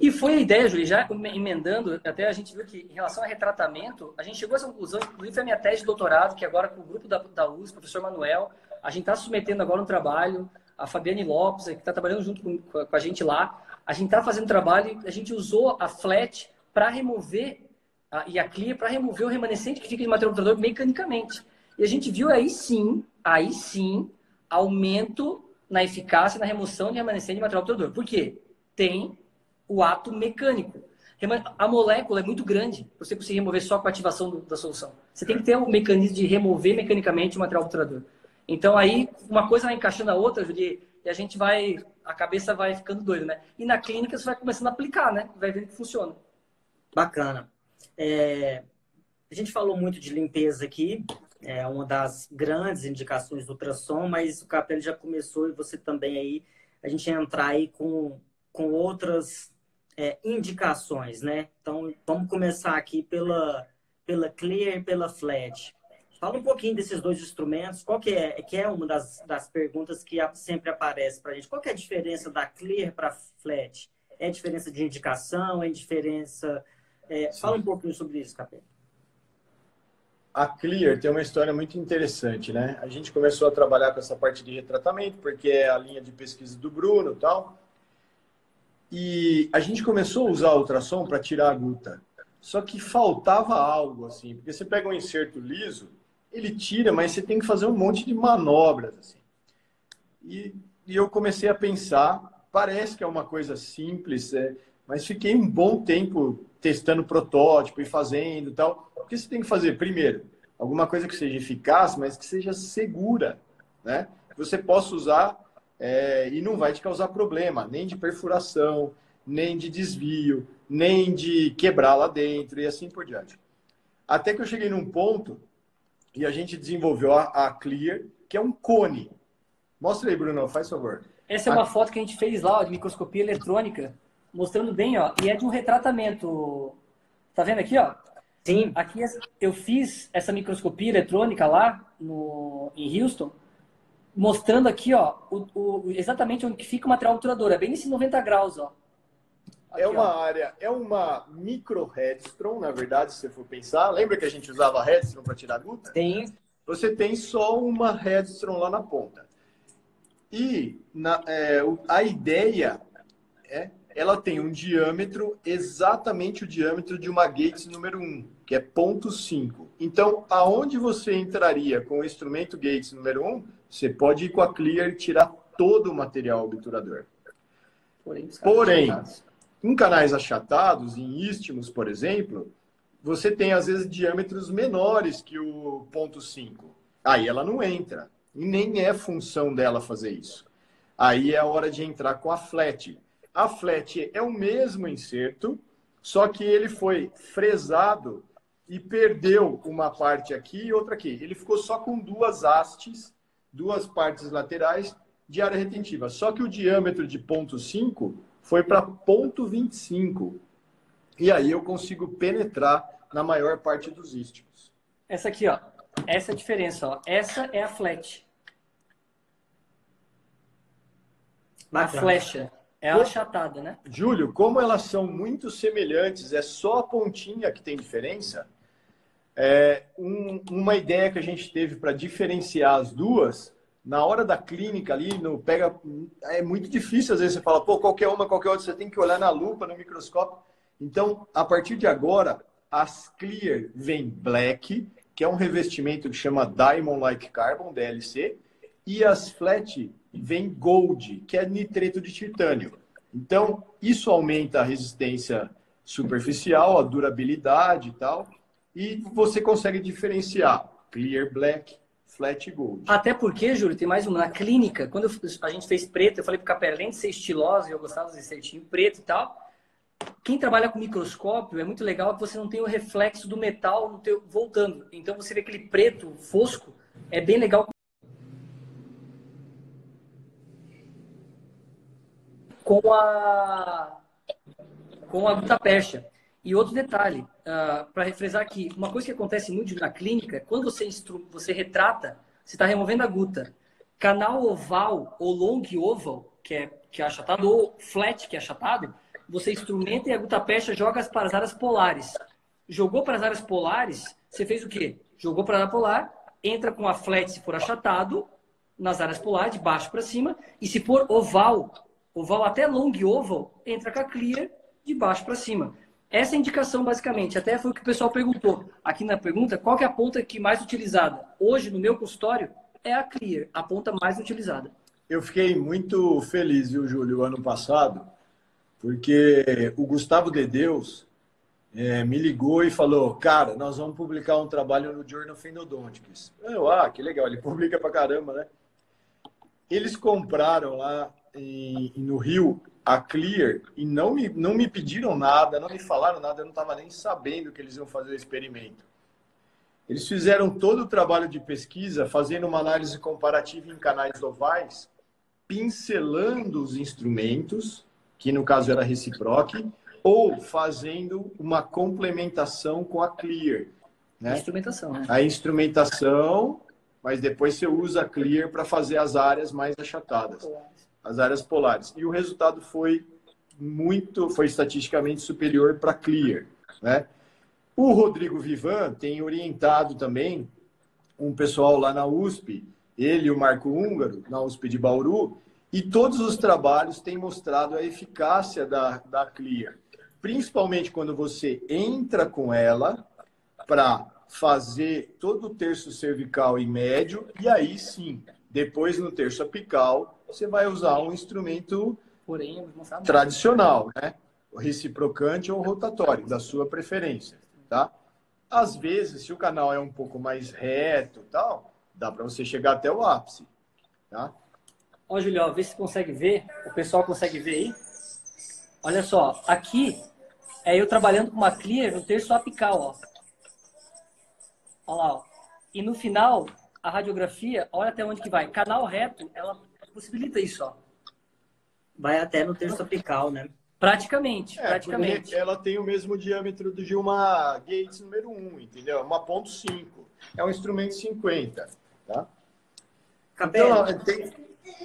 e, foi a ideia, Júlio, já emendando, até a gente viu que em relação a retratamento, a gente chegou a essa conclusão, inclusive foi a minha tese de doutorado, que agora com o grupo da, da USP, professor Manuel, a gente está submetendo agora um trabalho, a Fabiane Lopes, que está trabalhando junto com, com, a gente lá, a gente está fazendo trabalho, a gente usou a flat para remover, a, e a clear, para remover o remanescente que fica de material computador mecanicamente. E a gente viu aí sim, aí sim, aumento na eficácia na remoção de remanescente de material computador. Por quê? Tem o ato mecânico. A molécula é muito grande para você conseguir remover só com a ativação do, da solução. Você tem que ter um mecanismo de remover mecanicamente o material obturador. Então aí uma coisa vai encaixando a outra, Julie, e a gente vai, a cabeça vai ficando doida, né? E na clínica você vai começando a aplicar, né? Vai vendo que funciona. Bacana. É, a gente falou muito de limpeza aqui, é uma das grandes indicações do ultrassom, mas o Capelli já começou e você também aí, a gente entrar aí com, com outras é, indicações, né? Então, vamos começar aqui pela, pela Clear e pela Flat. Fala um pouquinho desses dois instrumentos. Qual que é, que é uma das, das perguntas que sempre aparece para a gente? Qual que é a diferença da Clear para Flat? É diferença de indicação? É diferença... É, fala um pouquinho sobre isso, Capeta. A Clear tem uma história muito interessante, né? A gente começou a trabalhar com essa parte de retratamento, porque é a linha de pesquisa do Bruno e tal. E a gente começou a usar ultrassom para tirar a guta. Só que faltava algo, assim, porque você pega um inserto liso, ele tira, mas você tem que fazer um monte de manobras, assim. E, e eu comecei a pensar, parece que é uma coisa simples, é, mas fiquei um bom tempo testando protótipo e fazendo tal. O que você tem que fazer? Primeiro, alguma coisa que seja eficaz, mas que seja segura, né? Você possa usar é, e não vai te causar problema, nem de perfuração, nem de desvio, nem de quebrar lá dentro e assim por diante. Até que eu cheguei num ponto e a gente desenvolveu a, a Clear, que é um cone. Mostra aí, Bruno, faz favor. Essa é uma a... foto que a gente fez lá, ó, de microscopia eletrônica, mostrando bem, ó, e é de um retratamento. Tá vendo aqui, ó? Sim. Aqui eu fiz essa microscopia eletrônica lá no, em Houston, mostrando aqui, ó, o, o, exatamente onde fica o material obturador. É bem nesse 90 graus, ó. É aqui, é uma ó. área, é uma micro headstone, na verdade, se você for pensar. Lembra que a gente usava headstone para tirar guta? Tem. Você tem só uma headstone lá na ponta. E na, é, a ideia é, ela tem um diâmetro exatamente o diâmetro de uma Gates número 1, que é ponto 5. Então, aonde você entraria com o instrumento Gates número 1, você pode ir com a Clear e tirar todo o material obturador. Porém, Porém em canais achatados, em istmos, por exemplo, você tem às vezes diâmetros menores que o ponto 5. Aí ela não entra. E nem é função dela fazer isso. Aí é a hora de entrar com a flat. A flat é o mesmo inserto, só que ele foi fresado e perdeu uma parte aqui e outra aqui. Ele ficou só com duas hastes, duas partes laterais de área retentiva. Só que o diâmetro de ponto 5 foi para ponto 25. E aí eu consigo penetrar na maior parte dos istmos. Essa aqui, ó. Essa é a diferença, ó. Essa é a flat. A flecha. É a achatada, né? Júlio, como elas são muito semelhantes, é só a pontinha que tem diferença. É, um, uma ideia que a gente teve para diferenciar as duas na hora da clínica ali, no pega é muito difícil às vezes você fala, pô, qualquer uma, qualquer outra, você tem que olhar na lupa, no microscópio. Então, a partir de agora, as Clear vem Black, que é um revestimento que chama Diamond Like Carbon, DLC, e as Flat vem Gold, que é nitreto de titânio. Então, isso aumenta a resistência superficial, a durabilidade e tal, e você consegue diferenciar Clear Black, Flat Gold. Até porque, Júlio, tem mais uma. Na clínica, quando a gente fez preto, eu falei para o além de ser estilosa, eu gostava de certinho preto e tal. Quem trabalha com microscópio é muito legal que você não tem o reflexo do metal no teu, voltando. Então você vê aquele preto fosco, é bem legal. Com a com a gutapercha. E outro detalhe, uh, ah, para refresar aqui, uma coisa que acontece muito na clínica, quando você, instru... você retrata, você está removendo a guta. Canal oval ou long oval, que é, que é achatado, ou flat, que é achatado, você instrumenta e a gutapercha joga para as áreas polares. Jogou para as áreas polares, você fez o quê? Jogou para a área polar, entra com a flat se for achatado, nas áreas polares, de baixo para cima, e se for oval, oval até long oval, entra com a clear, de baixo para cima. Essa é indicação, basicamente. Até foi o que o pessoal perguntou aqui na pergunta: qual é a ponta que mais utilizada? Hoje, no meu consultório, é a Clear, a ponta mais utilizada. Eu fiquei muito feliz, viu, Júlio, ano passado, porque o Gustavo de Deus é, me ligou e falou: Cara, nós vamos publicar um trabalho no Journal of Endodontics. Eu, ah, que legal, ele publica pra caramba, né? Eles compraram lá em, no Rio a Clear e não me, não me pediram nada, não me falaram nada, eu não estava nem sabendo que eles iam fazer o experimento. Eles fizeram todo o trabalho de pesquisa, fazendo uma análise comparativa em canais ovais, pincelando os instrumentos, que no caso era reciproque, ou fazendo uma complementação com a Clear. Né? A instrumentação, né? A instrumentação, mas depois você usa a Clear para fazer as áreas mais achatadas as áreas polares. E o resultado foi muito, foi estatisticamente superior para Clear, né? O Rodrigo Vivan tem orientado também um pessoal lá na USP, ele e o Marco Húngaro, na USP de Bauru, e todos os trabalhos têm mostrado a eficácia da, da Clear, principalmente quando você entra com ela para fazer todo o terço cervical e médio, e aí sim, depois no terço apical, você vai usar um instrumento Porém, tradicional, né? Reciprocante ou rotatório, da sua preferência, tá? Às vezes, se o canal é um pouco mais reto tal, dá para você chegar até o ápice, tá? Ó, Julião, vê se consegue ver. O pessoal consegue ver aí? Olha só, aqui é eu trabalhando com uma clear no terço apical, ó. Olha lá, ó. E no final, a radiografia, olha até onde que vai. Canal reto, ela possibilita isso, ó. Vai até no terço apical, né? Praticamente, É, praticamente. Ela tem o mesmo diâmetro de uma Gates número 1, entendeu? Uma ponto .5. É um instrumento 50, tá? Capela, Então, tem...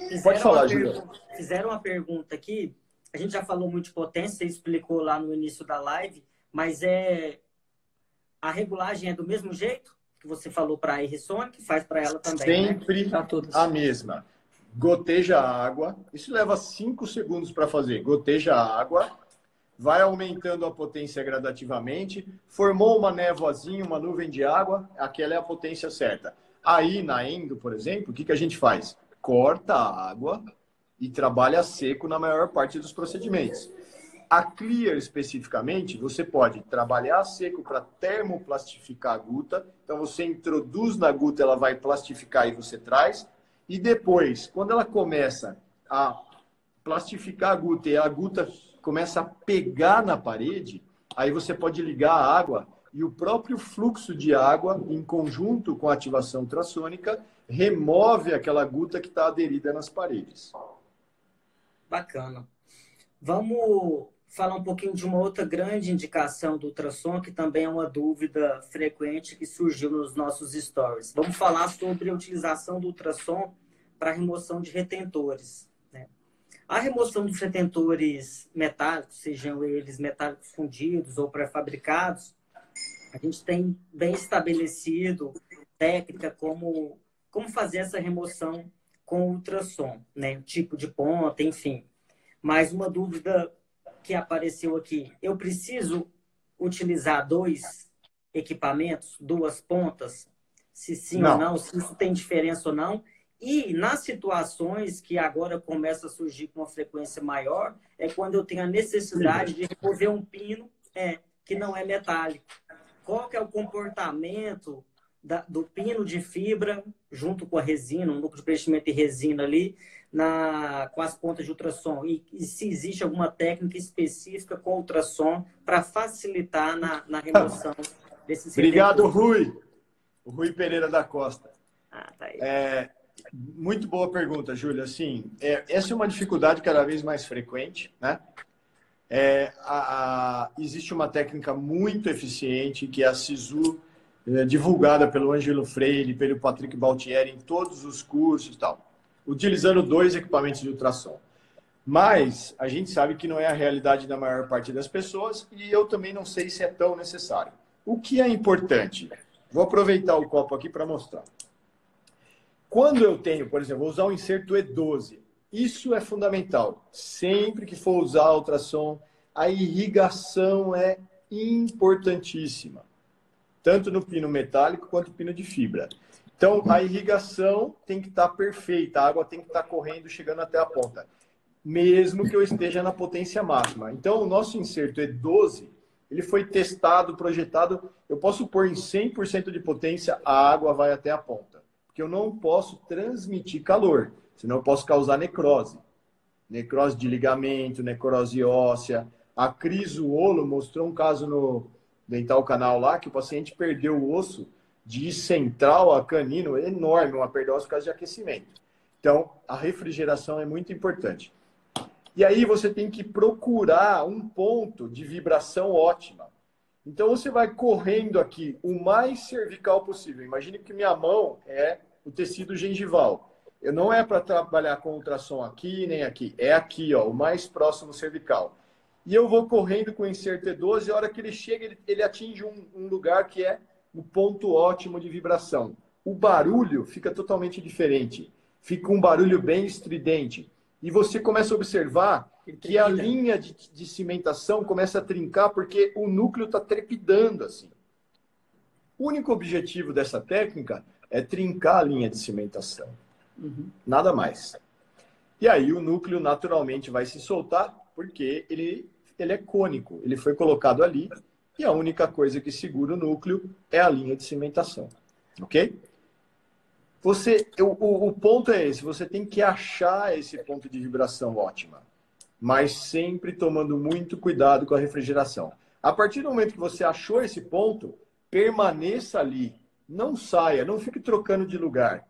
fizeram pode falar, pergunta- Fizeram uma pergunta aqui. A gente já falou muito de potência, você explicou lá no início da live, mas é a regulagem é do mesmo jeito que você falou para a que faz para ela também, né? sempre todos. a mesma. Goteja a água. Isso leva 5 segundos para fazer. Goteja a água. Vai aumentando a potência gradativamente. Formou uma névoazinha, uma nuvem de água. Aquela é a potência certa. Aí, na endo, por exemplo, o que, que a gente faz? Corta a água e trabalha seco na maior parte dos procedimentos. A Clear, especificamente, você pode trabalhar seco para termoplastificar a guta. Então, você introduz na guta, ela vai plastificar e você traz. E depois, quando ela começa a plastificar a guta e a guta começa a pegar na parede, aí você pode ligar a água e o próprio fluxo de água, em conjunto com a ativação ultrassônica, remove aquela guta que está aderida nas paredes. Bacana. Vamos falar um pouquinho de uma outra grande indicação do ultrassom, que também é uma dúvida frequente que surgiu nos nossos stories. Vamos falar sobre a utilização do ultrassom para remoção de retentores. né? A remoção dos retentores metálicos, sejam eles metálicos fundidos ou pré-fabricados, a gente tem bem estabelecido técnica como, como fazer essa remoção com ultrassom, né? Tipo de ponta, enfim. Mas uma dúvida que apareceu aqui, eu preciso utilizar dois equipamentos, duas pontas? Se sim Não. ou não, se isso tem diferença ou não? E nas situações que agora começa a surgir com uma frequência maior, é quando eu tenho a necessidade de remover um pino é, que não é metálico. Qual que é o comportamento da- do pino de fibra junto com a resina, um núcleo de preenchimento de resina ali, na, com as pontas de ultrassom? E, e se existe alguma técnica específica com ultrassom para facilitar na, na remoção desses Obrigado? Rui. O Rui Pereira da Costa. Ah, tá aí. É, muito boa pergunta, Júlia. Assim, é, essa é uma dificuldade cada vez mais frequente, né? É, a- a- existe uma técnica muito eficiente que é a SISU, divulgada pelo Ângelo Freire, pelo Patrick Baltieri em todos os cursos e tal, utilizando dois equipamentos de ultrassom. Mas a gente sabe que não é a realidade da maior parte das pessoas e eu também não sei se é tão necessário. O que é importante? Vou aproveitar o copo aqui para mostrar. Quando eu tenho, por exemplo, vou usar um inserto E12, isso é fundamental. Sempre que for usar ultrassom, a irrigação é importantíssima, tanto no pino metálico quanto no pino de fibra. Então, a irrigação tem que estar perfeita, a água tem que estar correndo, chegando até a ponta, mesmo que eu esteja na potência máxima. Então, o nosso inserto E12, ele foi testado, projetado, eu posso pôr em 100% de potência, a água vai até a ponta. Porque eu não posso transmitir calor, senão eu posso causar necrose. Necrose de ligamento, necrose óssea. A Cris Uolo mostrou um caso no Dental Canal lá, que o paciente perdeu o osso de central a canino enorme, uma perda por causa de aquecimento. Então, a refrigeração é muito importante. E aí você tem que procurar um ponto de vibração ótima. Então você vai correndo aqui o mais cervical possível. Imagine que minha mão é o tecido gengival. Eu não é para trabalhar com ultrassom aqui nem aqui, é aqui, ó, o mais próximo cervical. E eu vou correndo com o inserto E12, e a hora que ele chega, ele, ele atinge um, um lugar que é o ponto ótimo de vibração. O barulho fica totalmente diferente. Fica um barulho bem estridente. E você começa a observar que a linha de, de cimentação começa a trincar porque o núcleo está trepidando assim. O único objetivo dessa técnica é trincar a linha de cimentação. Uhum. Nada mais. E aí o núcleo naturalmente vai se soltar porque ele, ele é cônico. Ele foi colocado ali e a única coisa que segura o núcleo é a linha de cimentação. Ok? Você, o, o ponto é esse, você tem que achar esse ponto de vibração ótima, mas sempre tomando muito cuidado com a refrigeração. A partir do momento que você achou esse ponto, permaneça ali, não saia, não fique trocando de lugar.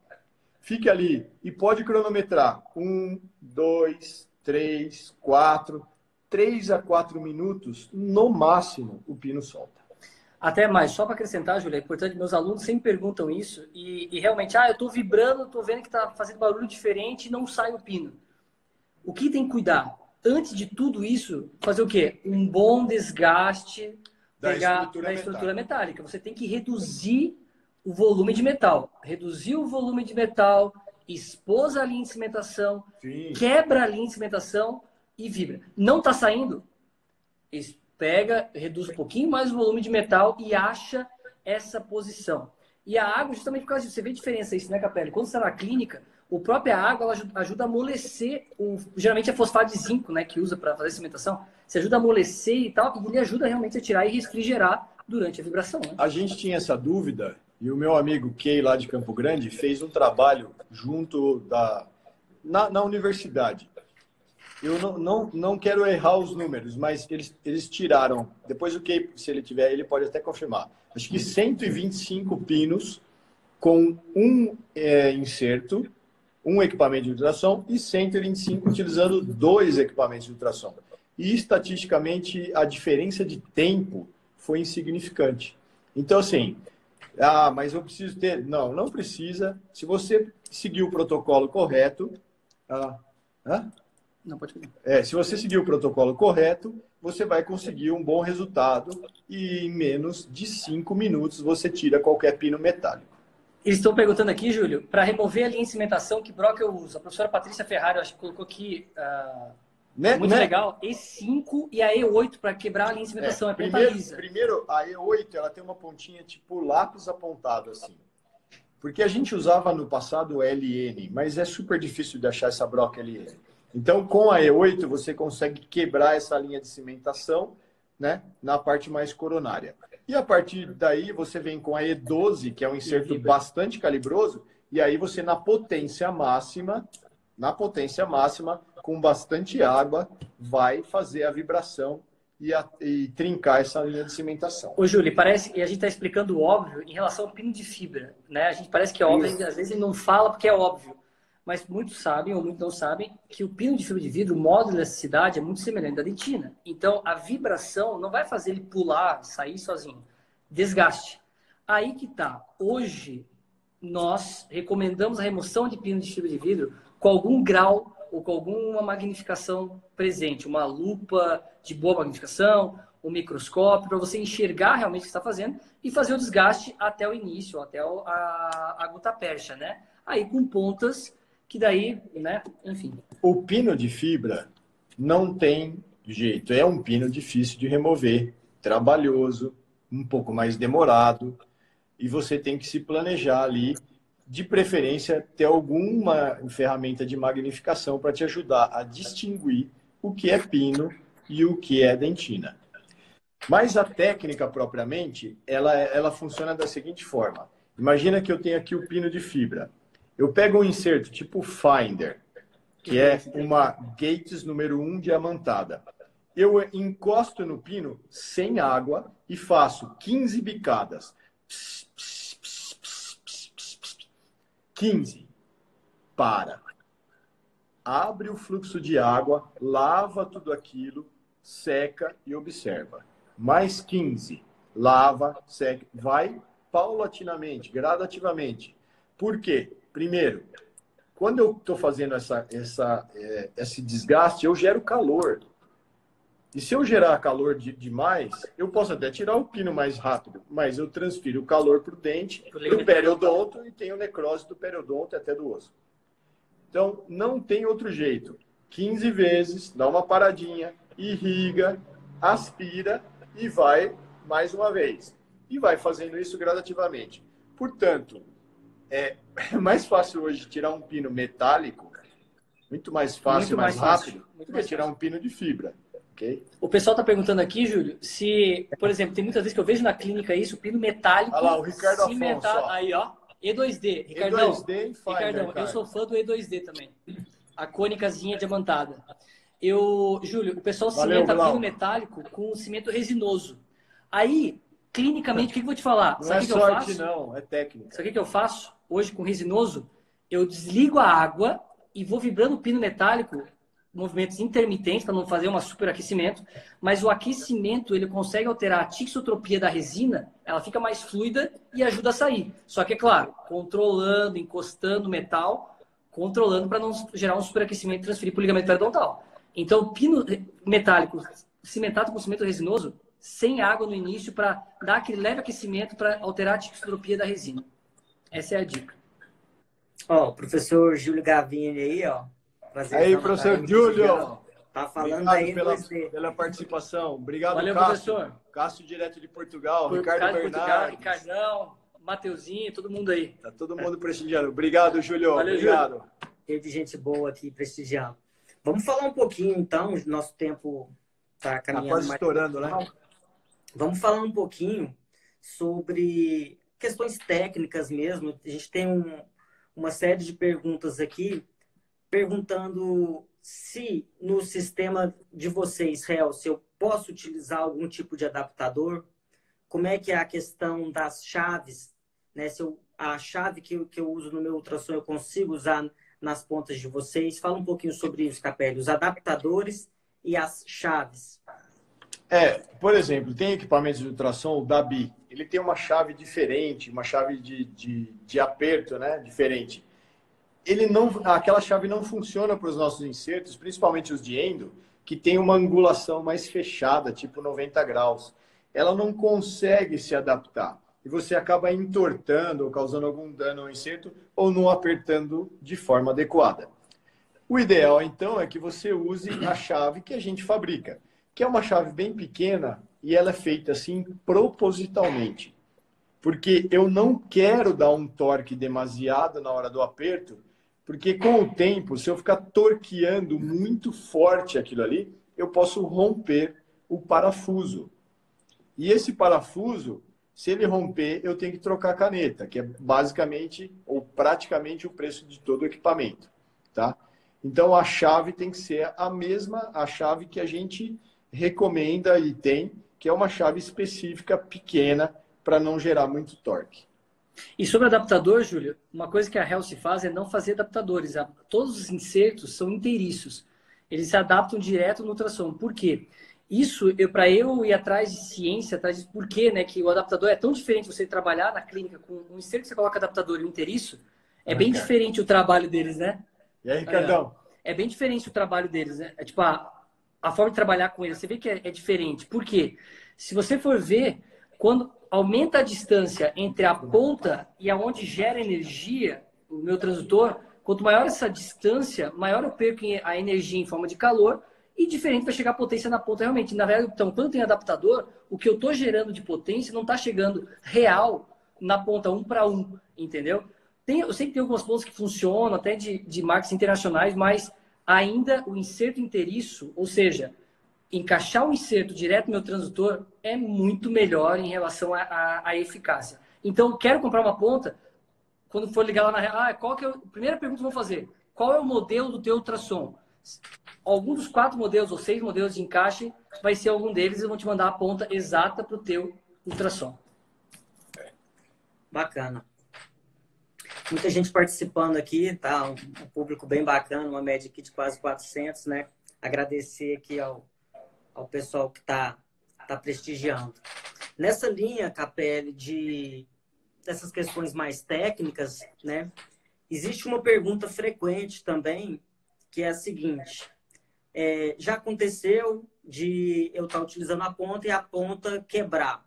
Fique ali e pode cronometrar. Um, dois, três, quatro, três a quatro minutos, no máximo, o pino solta. Até mais, só para acrescentar, Júlia, é importante, meus alunos sempre perguntam isso e, e realmente, ah, eu estou vibrando, estou vendo que está fazendo barulho diferente e não sai o pino. O que tem que cuidar? Antes de tudo isso, fazer o quê? Um bom desgaste da, pegar, estrutura, da estrutura metálica. Você tem que reduzir o volume de metal. Reduzir o volume de metal, expôs a linha de cimentação, Sim. quebra a linha de cimentação e vibra. Não está saindo? Pega, reduz um pouquinho mais o volume de metal e acha essa posição. E a água, justamente por causa disso, você vê a diferença isso, né, Capelli? Quando você está na clínica, a própria água ela ajuda a amolecer, o, geralmente é fosfato de zinco, né, que usa para fazer cimentação. Você ajuda a amolecer e tal, e ele ajuda realmente a tirar e refrigerar durante a vibração. Né? A gente tinha essa dúvida e o meu amigo Kay, lá de Campo Grande, fez um trabalho junto da, na, na universidade. Eu não, não, não quero errar os números, mas eles, eles tiraram. Depois o Kay, se ele tiver, ele pode até confirmar. Acho que 125 pinos com um é, inserto, um equipamento de ultrassom e 125 utilizando dois equipamentos de ultrassom. E estatisticamente a diferença de tempo foi insignificante. Então, assim, ah, mas eu preciso ter. Não, não precisa. Se você seguir o protocolo correto. Ah, hã? Não, pode é, Se você seguir o protocolo correto, você vai conseguir um bom resultado e em menos de cinco minutos você tira qualquer pino metálico. Eles estão perguntando aqui, Júlio, para remover a linha de cimentação, que broca eu uso? A professora Patrícia Ferrari, acho que colocou aqui uh, né? Muito né? legal. E5 e a E8 para quebrar a linha de cimentação. É, é primeiro, lisa. Primeiro, a E8 ela tem uma pontinha tipo lápis apontado assim. Porque a gente usava no passado o LN, mas é super difícil de achar essa broca LN. Então, com a E8, você consegue quebrar essa linha de cimentação né, na parte mais coronária. E a partir daí, você vem com a E12, que é um inserto bastante calibroso, e aí você, na potência máxima, na potência máxima, com bastante água, vai fazer a vibração e, a, e trincar essa linha de cimentação. Ô, Júlio, parece que a gente está explicando o óbvio em relação ao pino de fibra. Né? A gente parece que é óbvio, Isso. às vezes ele não fala porque é óbvio. Mas muitos sabem, ou muitos não sabem, que o pino de fibra de vidro, o modo de elasticidade é muito semelhante à dentina. Então, a vibração não vai fazer ele pular, sair sozinho. Desgaste. Aí que tá. Hoje, nós recomendamos a remoção de pino de fibra de vidro com algum grau ou com alguma magnificação presente, uma lupa de boa magnificação, um microscópio, para você enxergar realmente o que está fazendo e fazer o desgaste até o início, até a, a gota percha, né? Aí com pontas que daí, né, enfim. O pino de fibra não tem jeito, é um pino difícil de remover, trabalhoso, um pouco mais demorado, e você tem que se planejar ali de preferência, ter alguma ferramenta de magnificação para te ajudar a distinguir o que é pino e o que é dentina. Mas a técnica propriamente, ela, ela funciona da seguinte forma. Imagina que eu tenho aqui o pino de fibra. Eu pego um inserto tipo Finder, que é uma Gates número 1 diamantada. Eu encosto no pino sem água e faço 15 bicadas. 15. Para. Abre o fluxo de água, lava tudo aquilo, seca e observa. Mais 15. Lava, seca. Vai paulatinamente, gradativamente. Por quê? Primeiro, quando eu estou fazendo essa, essa, é, esse desgaste, eu gero calor. E se eu gerar calor de, demais, eu posso até tirar o pino mais rápido, mas eu transfiro o calor para o dente, para o periodonto e tenho necrose do periodonto até do osso. Então, não tem outro jeito. 15 vezes, dá uma paradinha, irriga, aspira e vai mais uma vez. E vai fazendo isso gradativamente. Portanto, é mais fácil hoje tirar um pino metálico, muito mais fácil, muito mais, mais rápido, fácil. que tirar um pino de fibra. Okay. O pessoal está perguntando aqui, Júlio, se, por exemplo, tem muitas vezes que eu vejo na clínica isso, o pino metálico. Olha lá, o Ricardo Afonso. Metal... Aí, ó. E2D. Ricardão, E2D e Finder, Ricardão, eu sou fã do E2D também. A cônicazinha diamantada. Eu, Júlio, o pessoal Valeu, cimenta pino metálico com cimento resinoso. Aí, clinicamente, o que, que eu vou te falar? Não Sabe é que sorte, que não, é técnica. Sabe o que eu faço hoje com resinoso? Eu desligo a água e vou vibrando o pino metálico movimentos intermitentes para não fazer um superaquecimento, mas o aquecimento ele consegue alterar a tixotropia da resina, ela fica mais fluida e ajuda a sair. Só que é claro, controlando, encostando o metal, controlando para não gerar um superaquecimento e transferir para o ligamento periodontal. Então, o pino metálico cimentado com cimento resinoso, sem água no início, para dar aquele leve aquecimento para alterar a tixotropia da resina. Essa é a dica. Ó, o professor Júlio Gavini aí, ó, Prazer aí, professor Júlio. Tá falando Obrigado aí pela, pela participação. Obrigado, Valeu, Cássio. professor. Cássio, direto de Portugal. Por Ricardo Bernardes. Portugal, Ricardão, Mateuzinho, todo mundo aí. Tá todo mundo prestigiando. Obrigado, Júlio. Valeu, Obrigado. Cheio de gente boa aqui prestigiando. Vamos falar um pouquinho, então, nosso tempo tá, tá caminhando. Tá quase mais estourando, né? Vamos falar um pouquinho sobre questões técnicas mesmo. A gente tem um, uma série de perguntas aqui perguntando se no sistema de vocês, Real, se eu posso utilizar algum tipo de adaptador, como é que é a questão das chaves, né? Se eu, a chave que eu, que eu uso no meu ultrassom eu consigo usar nas pontas de vocês. Fala um pouquinho sobre isso, Capelli, os adaptadores e as chaves. É, por exemplo, tem equipamentos de ultrassom, o DABI, ele tem uma chave diferente, uma chave de, de, de aperto, né, diferente ele não, aquela chave não funciona para os nossos insertos, principalmente os de endo, que tem uma angulação mais fechada, tipo 90 graus. Ela não consegue se adaptar. E você acaba entortando ou causando algum dano ao inserto ou não apertando de forma adequada. O ideal, então, é que você use a chave que a gente fabrica, que é uma chave bem pequena e ela é feita assim propositalmente. Porque eu não quero dar um torque demasiado na hora do aperto, porque com o tempo, se eu ficar torqueando muito forte aquilo ali, eu posso romper o parafuso. E esse parafuso, se ele romper, eu tenho que trocar a caneta, que é basicamente ou praticamente o preço de todo o equipamento, tá? Então a chave tem que ser a mesma, a chave que a gente recomenda e tem, que é uma chave específica pequena para não gerar muito torque. E sobre adaptador, Júlio, uma coisa que a Health faz é não fazer adaptadores. Todos os insertos são inteiriços. Eles se adaptam direto no ultrassom. Por quê? Isso, para eu ir atrás de ciência, atrás de por quê, né, que o adaptador é tão diferente você trabalhar na clínica com um inserto que você coloca adaptador e um inteiriço, é ah, bem cara. diferente o trabalho deles, né? E aí, Ricardão? É, é bem diferente o trabalho deles, né? É, tipo, a, a forma de trabalhar com eles, você vê que é, é diferente. Por quê? Se você for ver, quando aumenta a distância entre a ponta e aonde gera energia, o meu transdutor, quanto maior essa distância, maior eu perco a energia em forma de calor e diferente vai chegar a potência na ponta realmente. Na verdade, então, quando tem adaptador, o que eu estou gerando de potência não está chegando real na ponta um para um, entendeu? Tem, eu sei que tem algumas pontas que funcionam, até de, de marcas internacionais, mas ainda o inserto inteiriço, ou seja, encaixar o inserto direto no meu transdutor é muito melhor em relação à eficácia. Então, quero comprar uma ponta, quando for ligar lá na... Ah, qual que é... Primeira pergunta que eu vou fazer, qual é o modelo do teu ultrassom? Algum dos quatro modelos ou seis modelos de encaixe vai ser algum deles e vão te mandar a ponta exata para o teu ultrassom. Bacana. Muita gente participando aqui, tá? Um público bem bacana, uma média aqui de quase 400, né? Agradecer aqui ao ao pessoal que está tá prestigiando. Nessa linha, Capelli, de dessas questões mais técnicas, né? Existe uma pergunta frequente também, que é a seguinte: é, já aconteceu de eu estar tá utilizando a ponta e a ponta quebrar?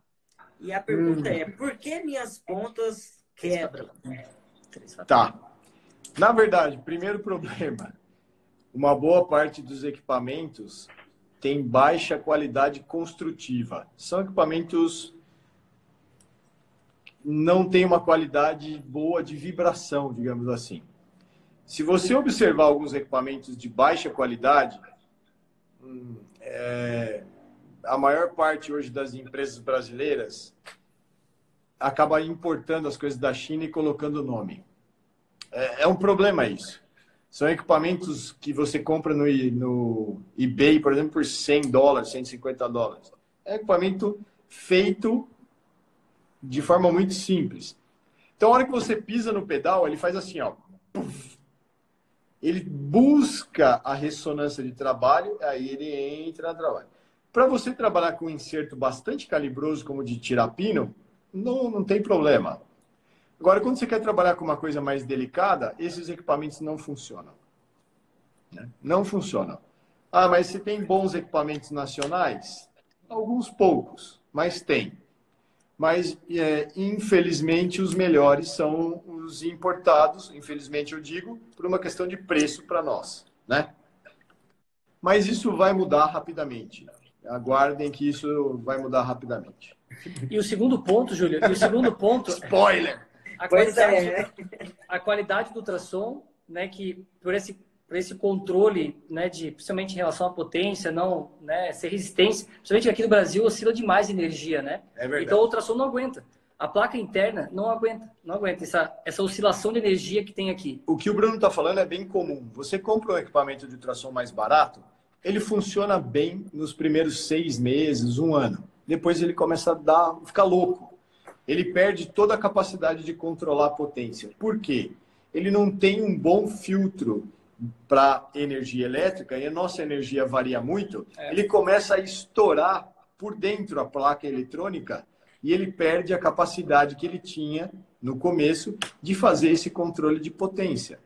E a pergunta hum. é: por que minhas pontas quebram? Tá. Na verdade, primeiro problema, uma boa parte dos equipamentos tem baixa qualidade construtiva. São equipamentos não tem uma qualidade boa de vibração, digamos assim. Se você observar alguns equipamentos de baixa qualidade, hum, é, a maior parte hoje das empresas brasileiras acaba importando as coisas da China e colocando o nome. É, é, um problema isso. São equipamentos que você compra no, no eBay, por exemplo, por 100 dólares, 150 dólares. É equipamento feito de forma muito simples. Então, a hora que você pisa no pedal, ele faz assim, ó. Ele busca a ressonância de trabalho, aí ele entra no trabalho. Para você trabalhar com um inserto bastante calibroso, como de tirapino, não, não tem problema. Agora, quando você quer trabalhar com uma coisa mais delicada, esses equipamentos não funcionam. Né? Não funcionam. Ah, mas você tem bons equipamentos nacionais? Alguns poucos, mas tem. Mas, é, infelizmente, os melhores são os importados, infelizmente eu digo, por uma questão de preço para nós. Né? Mas isso vai mudar rapidamente. Aguardem que isso vai mudar rapidamente. E o segundo ponto, Júlio, e o segundo ponto. Spoiler! A qualidade, é, né? a qualidade do ultrassom, né, que por esse, por esse controle, né, de, principalmente em relação à potência, não, né, ser resistência, principalmente aqui no Brasil oscila demais energia, né? É verdade. Então o ultrassom não aguenta. A placa interna não aguenta, não aguenta essa, essa oscilação de energia que tem aqui. O que o Bruno está falando é bem comum. Você compra um equipamento de ultrassom mais barato, ele funciona bem nos primeiros seis meses, um ano depois ele começa a dar, ficar louco. Ele perde toda a capacidade de controlar a potência. Por quê? Ele não tem um bom filtro para energia elétrica e a nossa energia varia muito. É. Ele começa a estourar por dentro a placa eletrônica e ele perde a capacidade que ele tinha no começo de fazer esse controle de potência,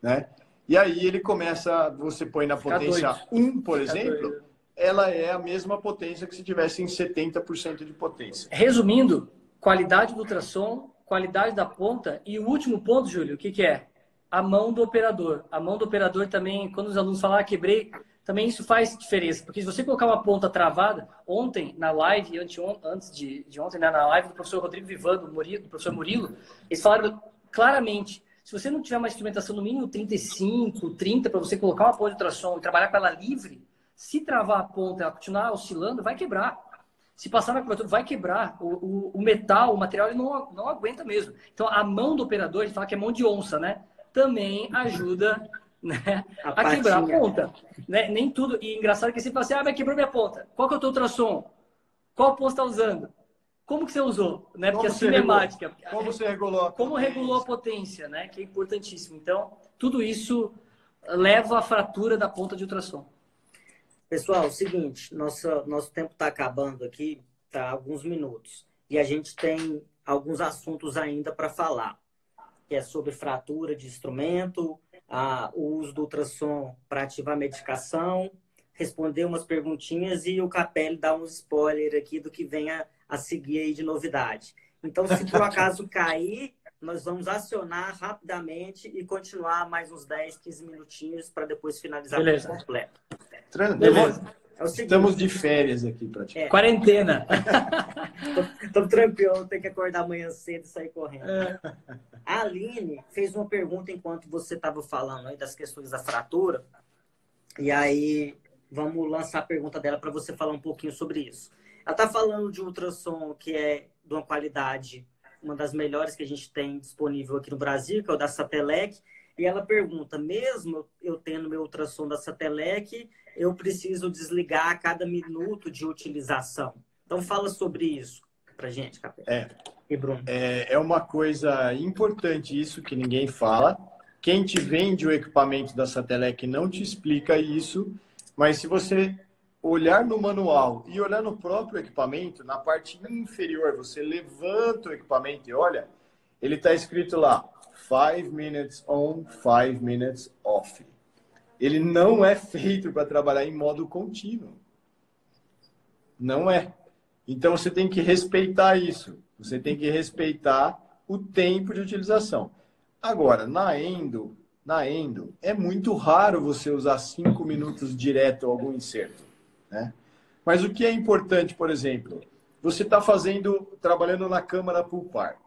né? E aí ele começa, você põe na potência 1, por exemplo, ela é a mesma potência que se tivesse em 70% de potência. Resumindo, qualidade do ultrassom, qualidade da ponta e o último ponto, Júlio, o que, que é? A mão do operador. A mão do operador também, quando os alunos falam, ah, quebrei, também isso faz diferença. Porque se você colocar uma ponta travada, ontem, na live, antes de, de ontem, né, na live do professor Rodrigo Vivando, do professor Murilo, eles falaram claramente, se você não tiver uma instrumentação no mínimo 35, 30, para você colocar uma ponta de ultrassom e trabalhar com ela livre, se travar a ponta e ela continuar oscilando, vai quebrar. Se passar na cobertura, vai quebrar. O, o, o, metal, o material, ele não, não aguenta mesmo. Então, a mão do operador, a gente fala que é mão de onça, né? Também ajuda né, a, a quebrar a ponta. Né? Nem tudo. E engraçado que você fala assim, ah, vai quebrar minha ponta. Qual que é o teu ultrassom? Qual ponto está usando? Como que você usou? Né? Porque como a cinemática. Regulou? Como você regulou a Como regulou a potência, né? Que é importantíssimo. Então, tudo isso leva à fratura da ponta de ultrassom. Pessoal, é o seguinte, nosso, nosso tempo está acabando aqui, tá alguns minutos. E a gente tem alguns assuntos ainda para falar, que é sobre fratura de instrumento, a, o uso do ultrassom para ativar a medicação, responder umas perguntinhas e o Capelli dá um spoiler aqui do que vem a, a seguir aí de novidade. Então, se por acaso cair, nós vamos acionar rapidamente e continuar mais uns 10, 15 minutinhos para depois finalizar Beleza. o completo. Beleza. É seguinte, Estamos de férias aqui praticamente. É. Quarentena. tô, tô, tranquilo, tenho que acordar amanhã cedo e sair correndo. É. A Aline fez uma pergunta enquanto você estava falando aí das questões da fratura. E aí, vamos lançar a pergunta dela para você falar um pouquinho sobre isso. Ela está falando de ultrassom que é de uma qualidade uma das melhores que a gente tem disponível aqui no Brasil, que é o da Satelec. E ela pergunta: mesmo eu tendo meu ultrassom da Satelec, eu preciso desligar a cada minuto de utilização. Então, fala sobre isso para gente, Capel. É. E Bruno. É, é uma coisa importante isso que ninguém fala. Quem te vende o equipamento da Satelec não te explica isso, mas se você olhar no manual e olhar no próprio equipamento, na parte inferior, você levanta o equipamento e olha, ele está escrito lá, 5 minutes on, 5 minutes off. Ele não é feito para trabalhar em modo contínuo. Não é. Então você tem que respeitar isso. Você tem que respeitar o tempo de utilização. Agora, na Endo, na Endo, é muito raro você usar cinco minutos direto algum inserto. Né? Mas o que é importante, por exemplo, você está fazendo, trabalhando na câmara pulpar.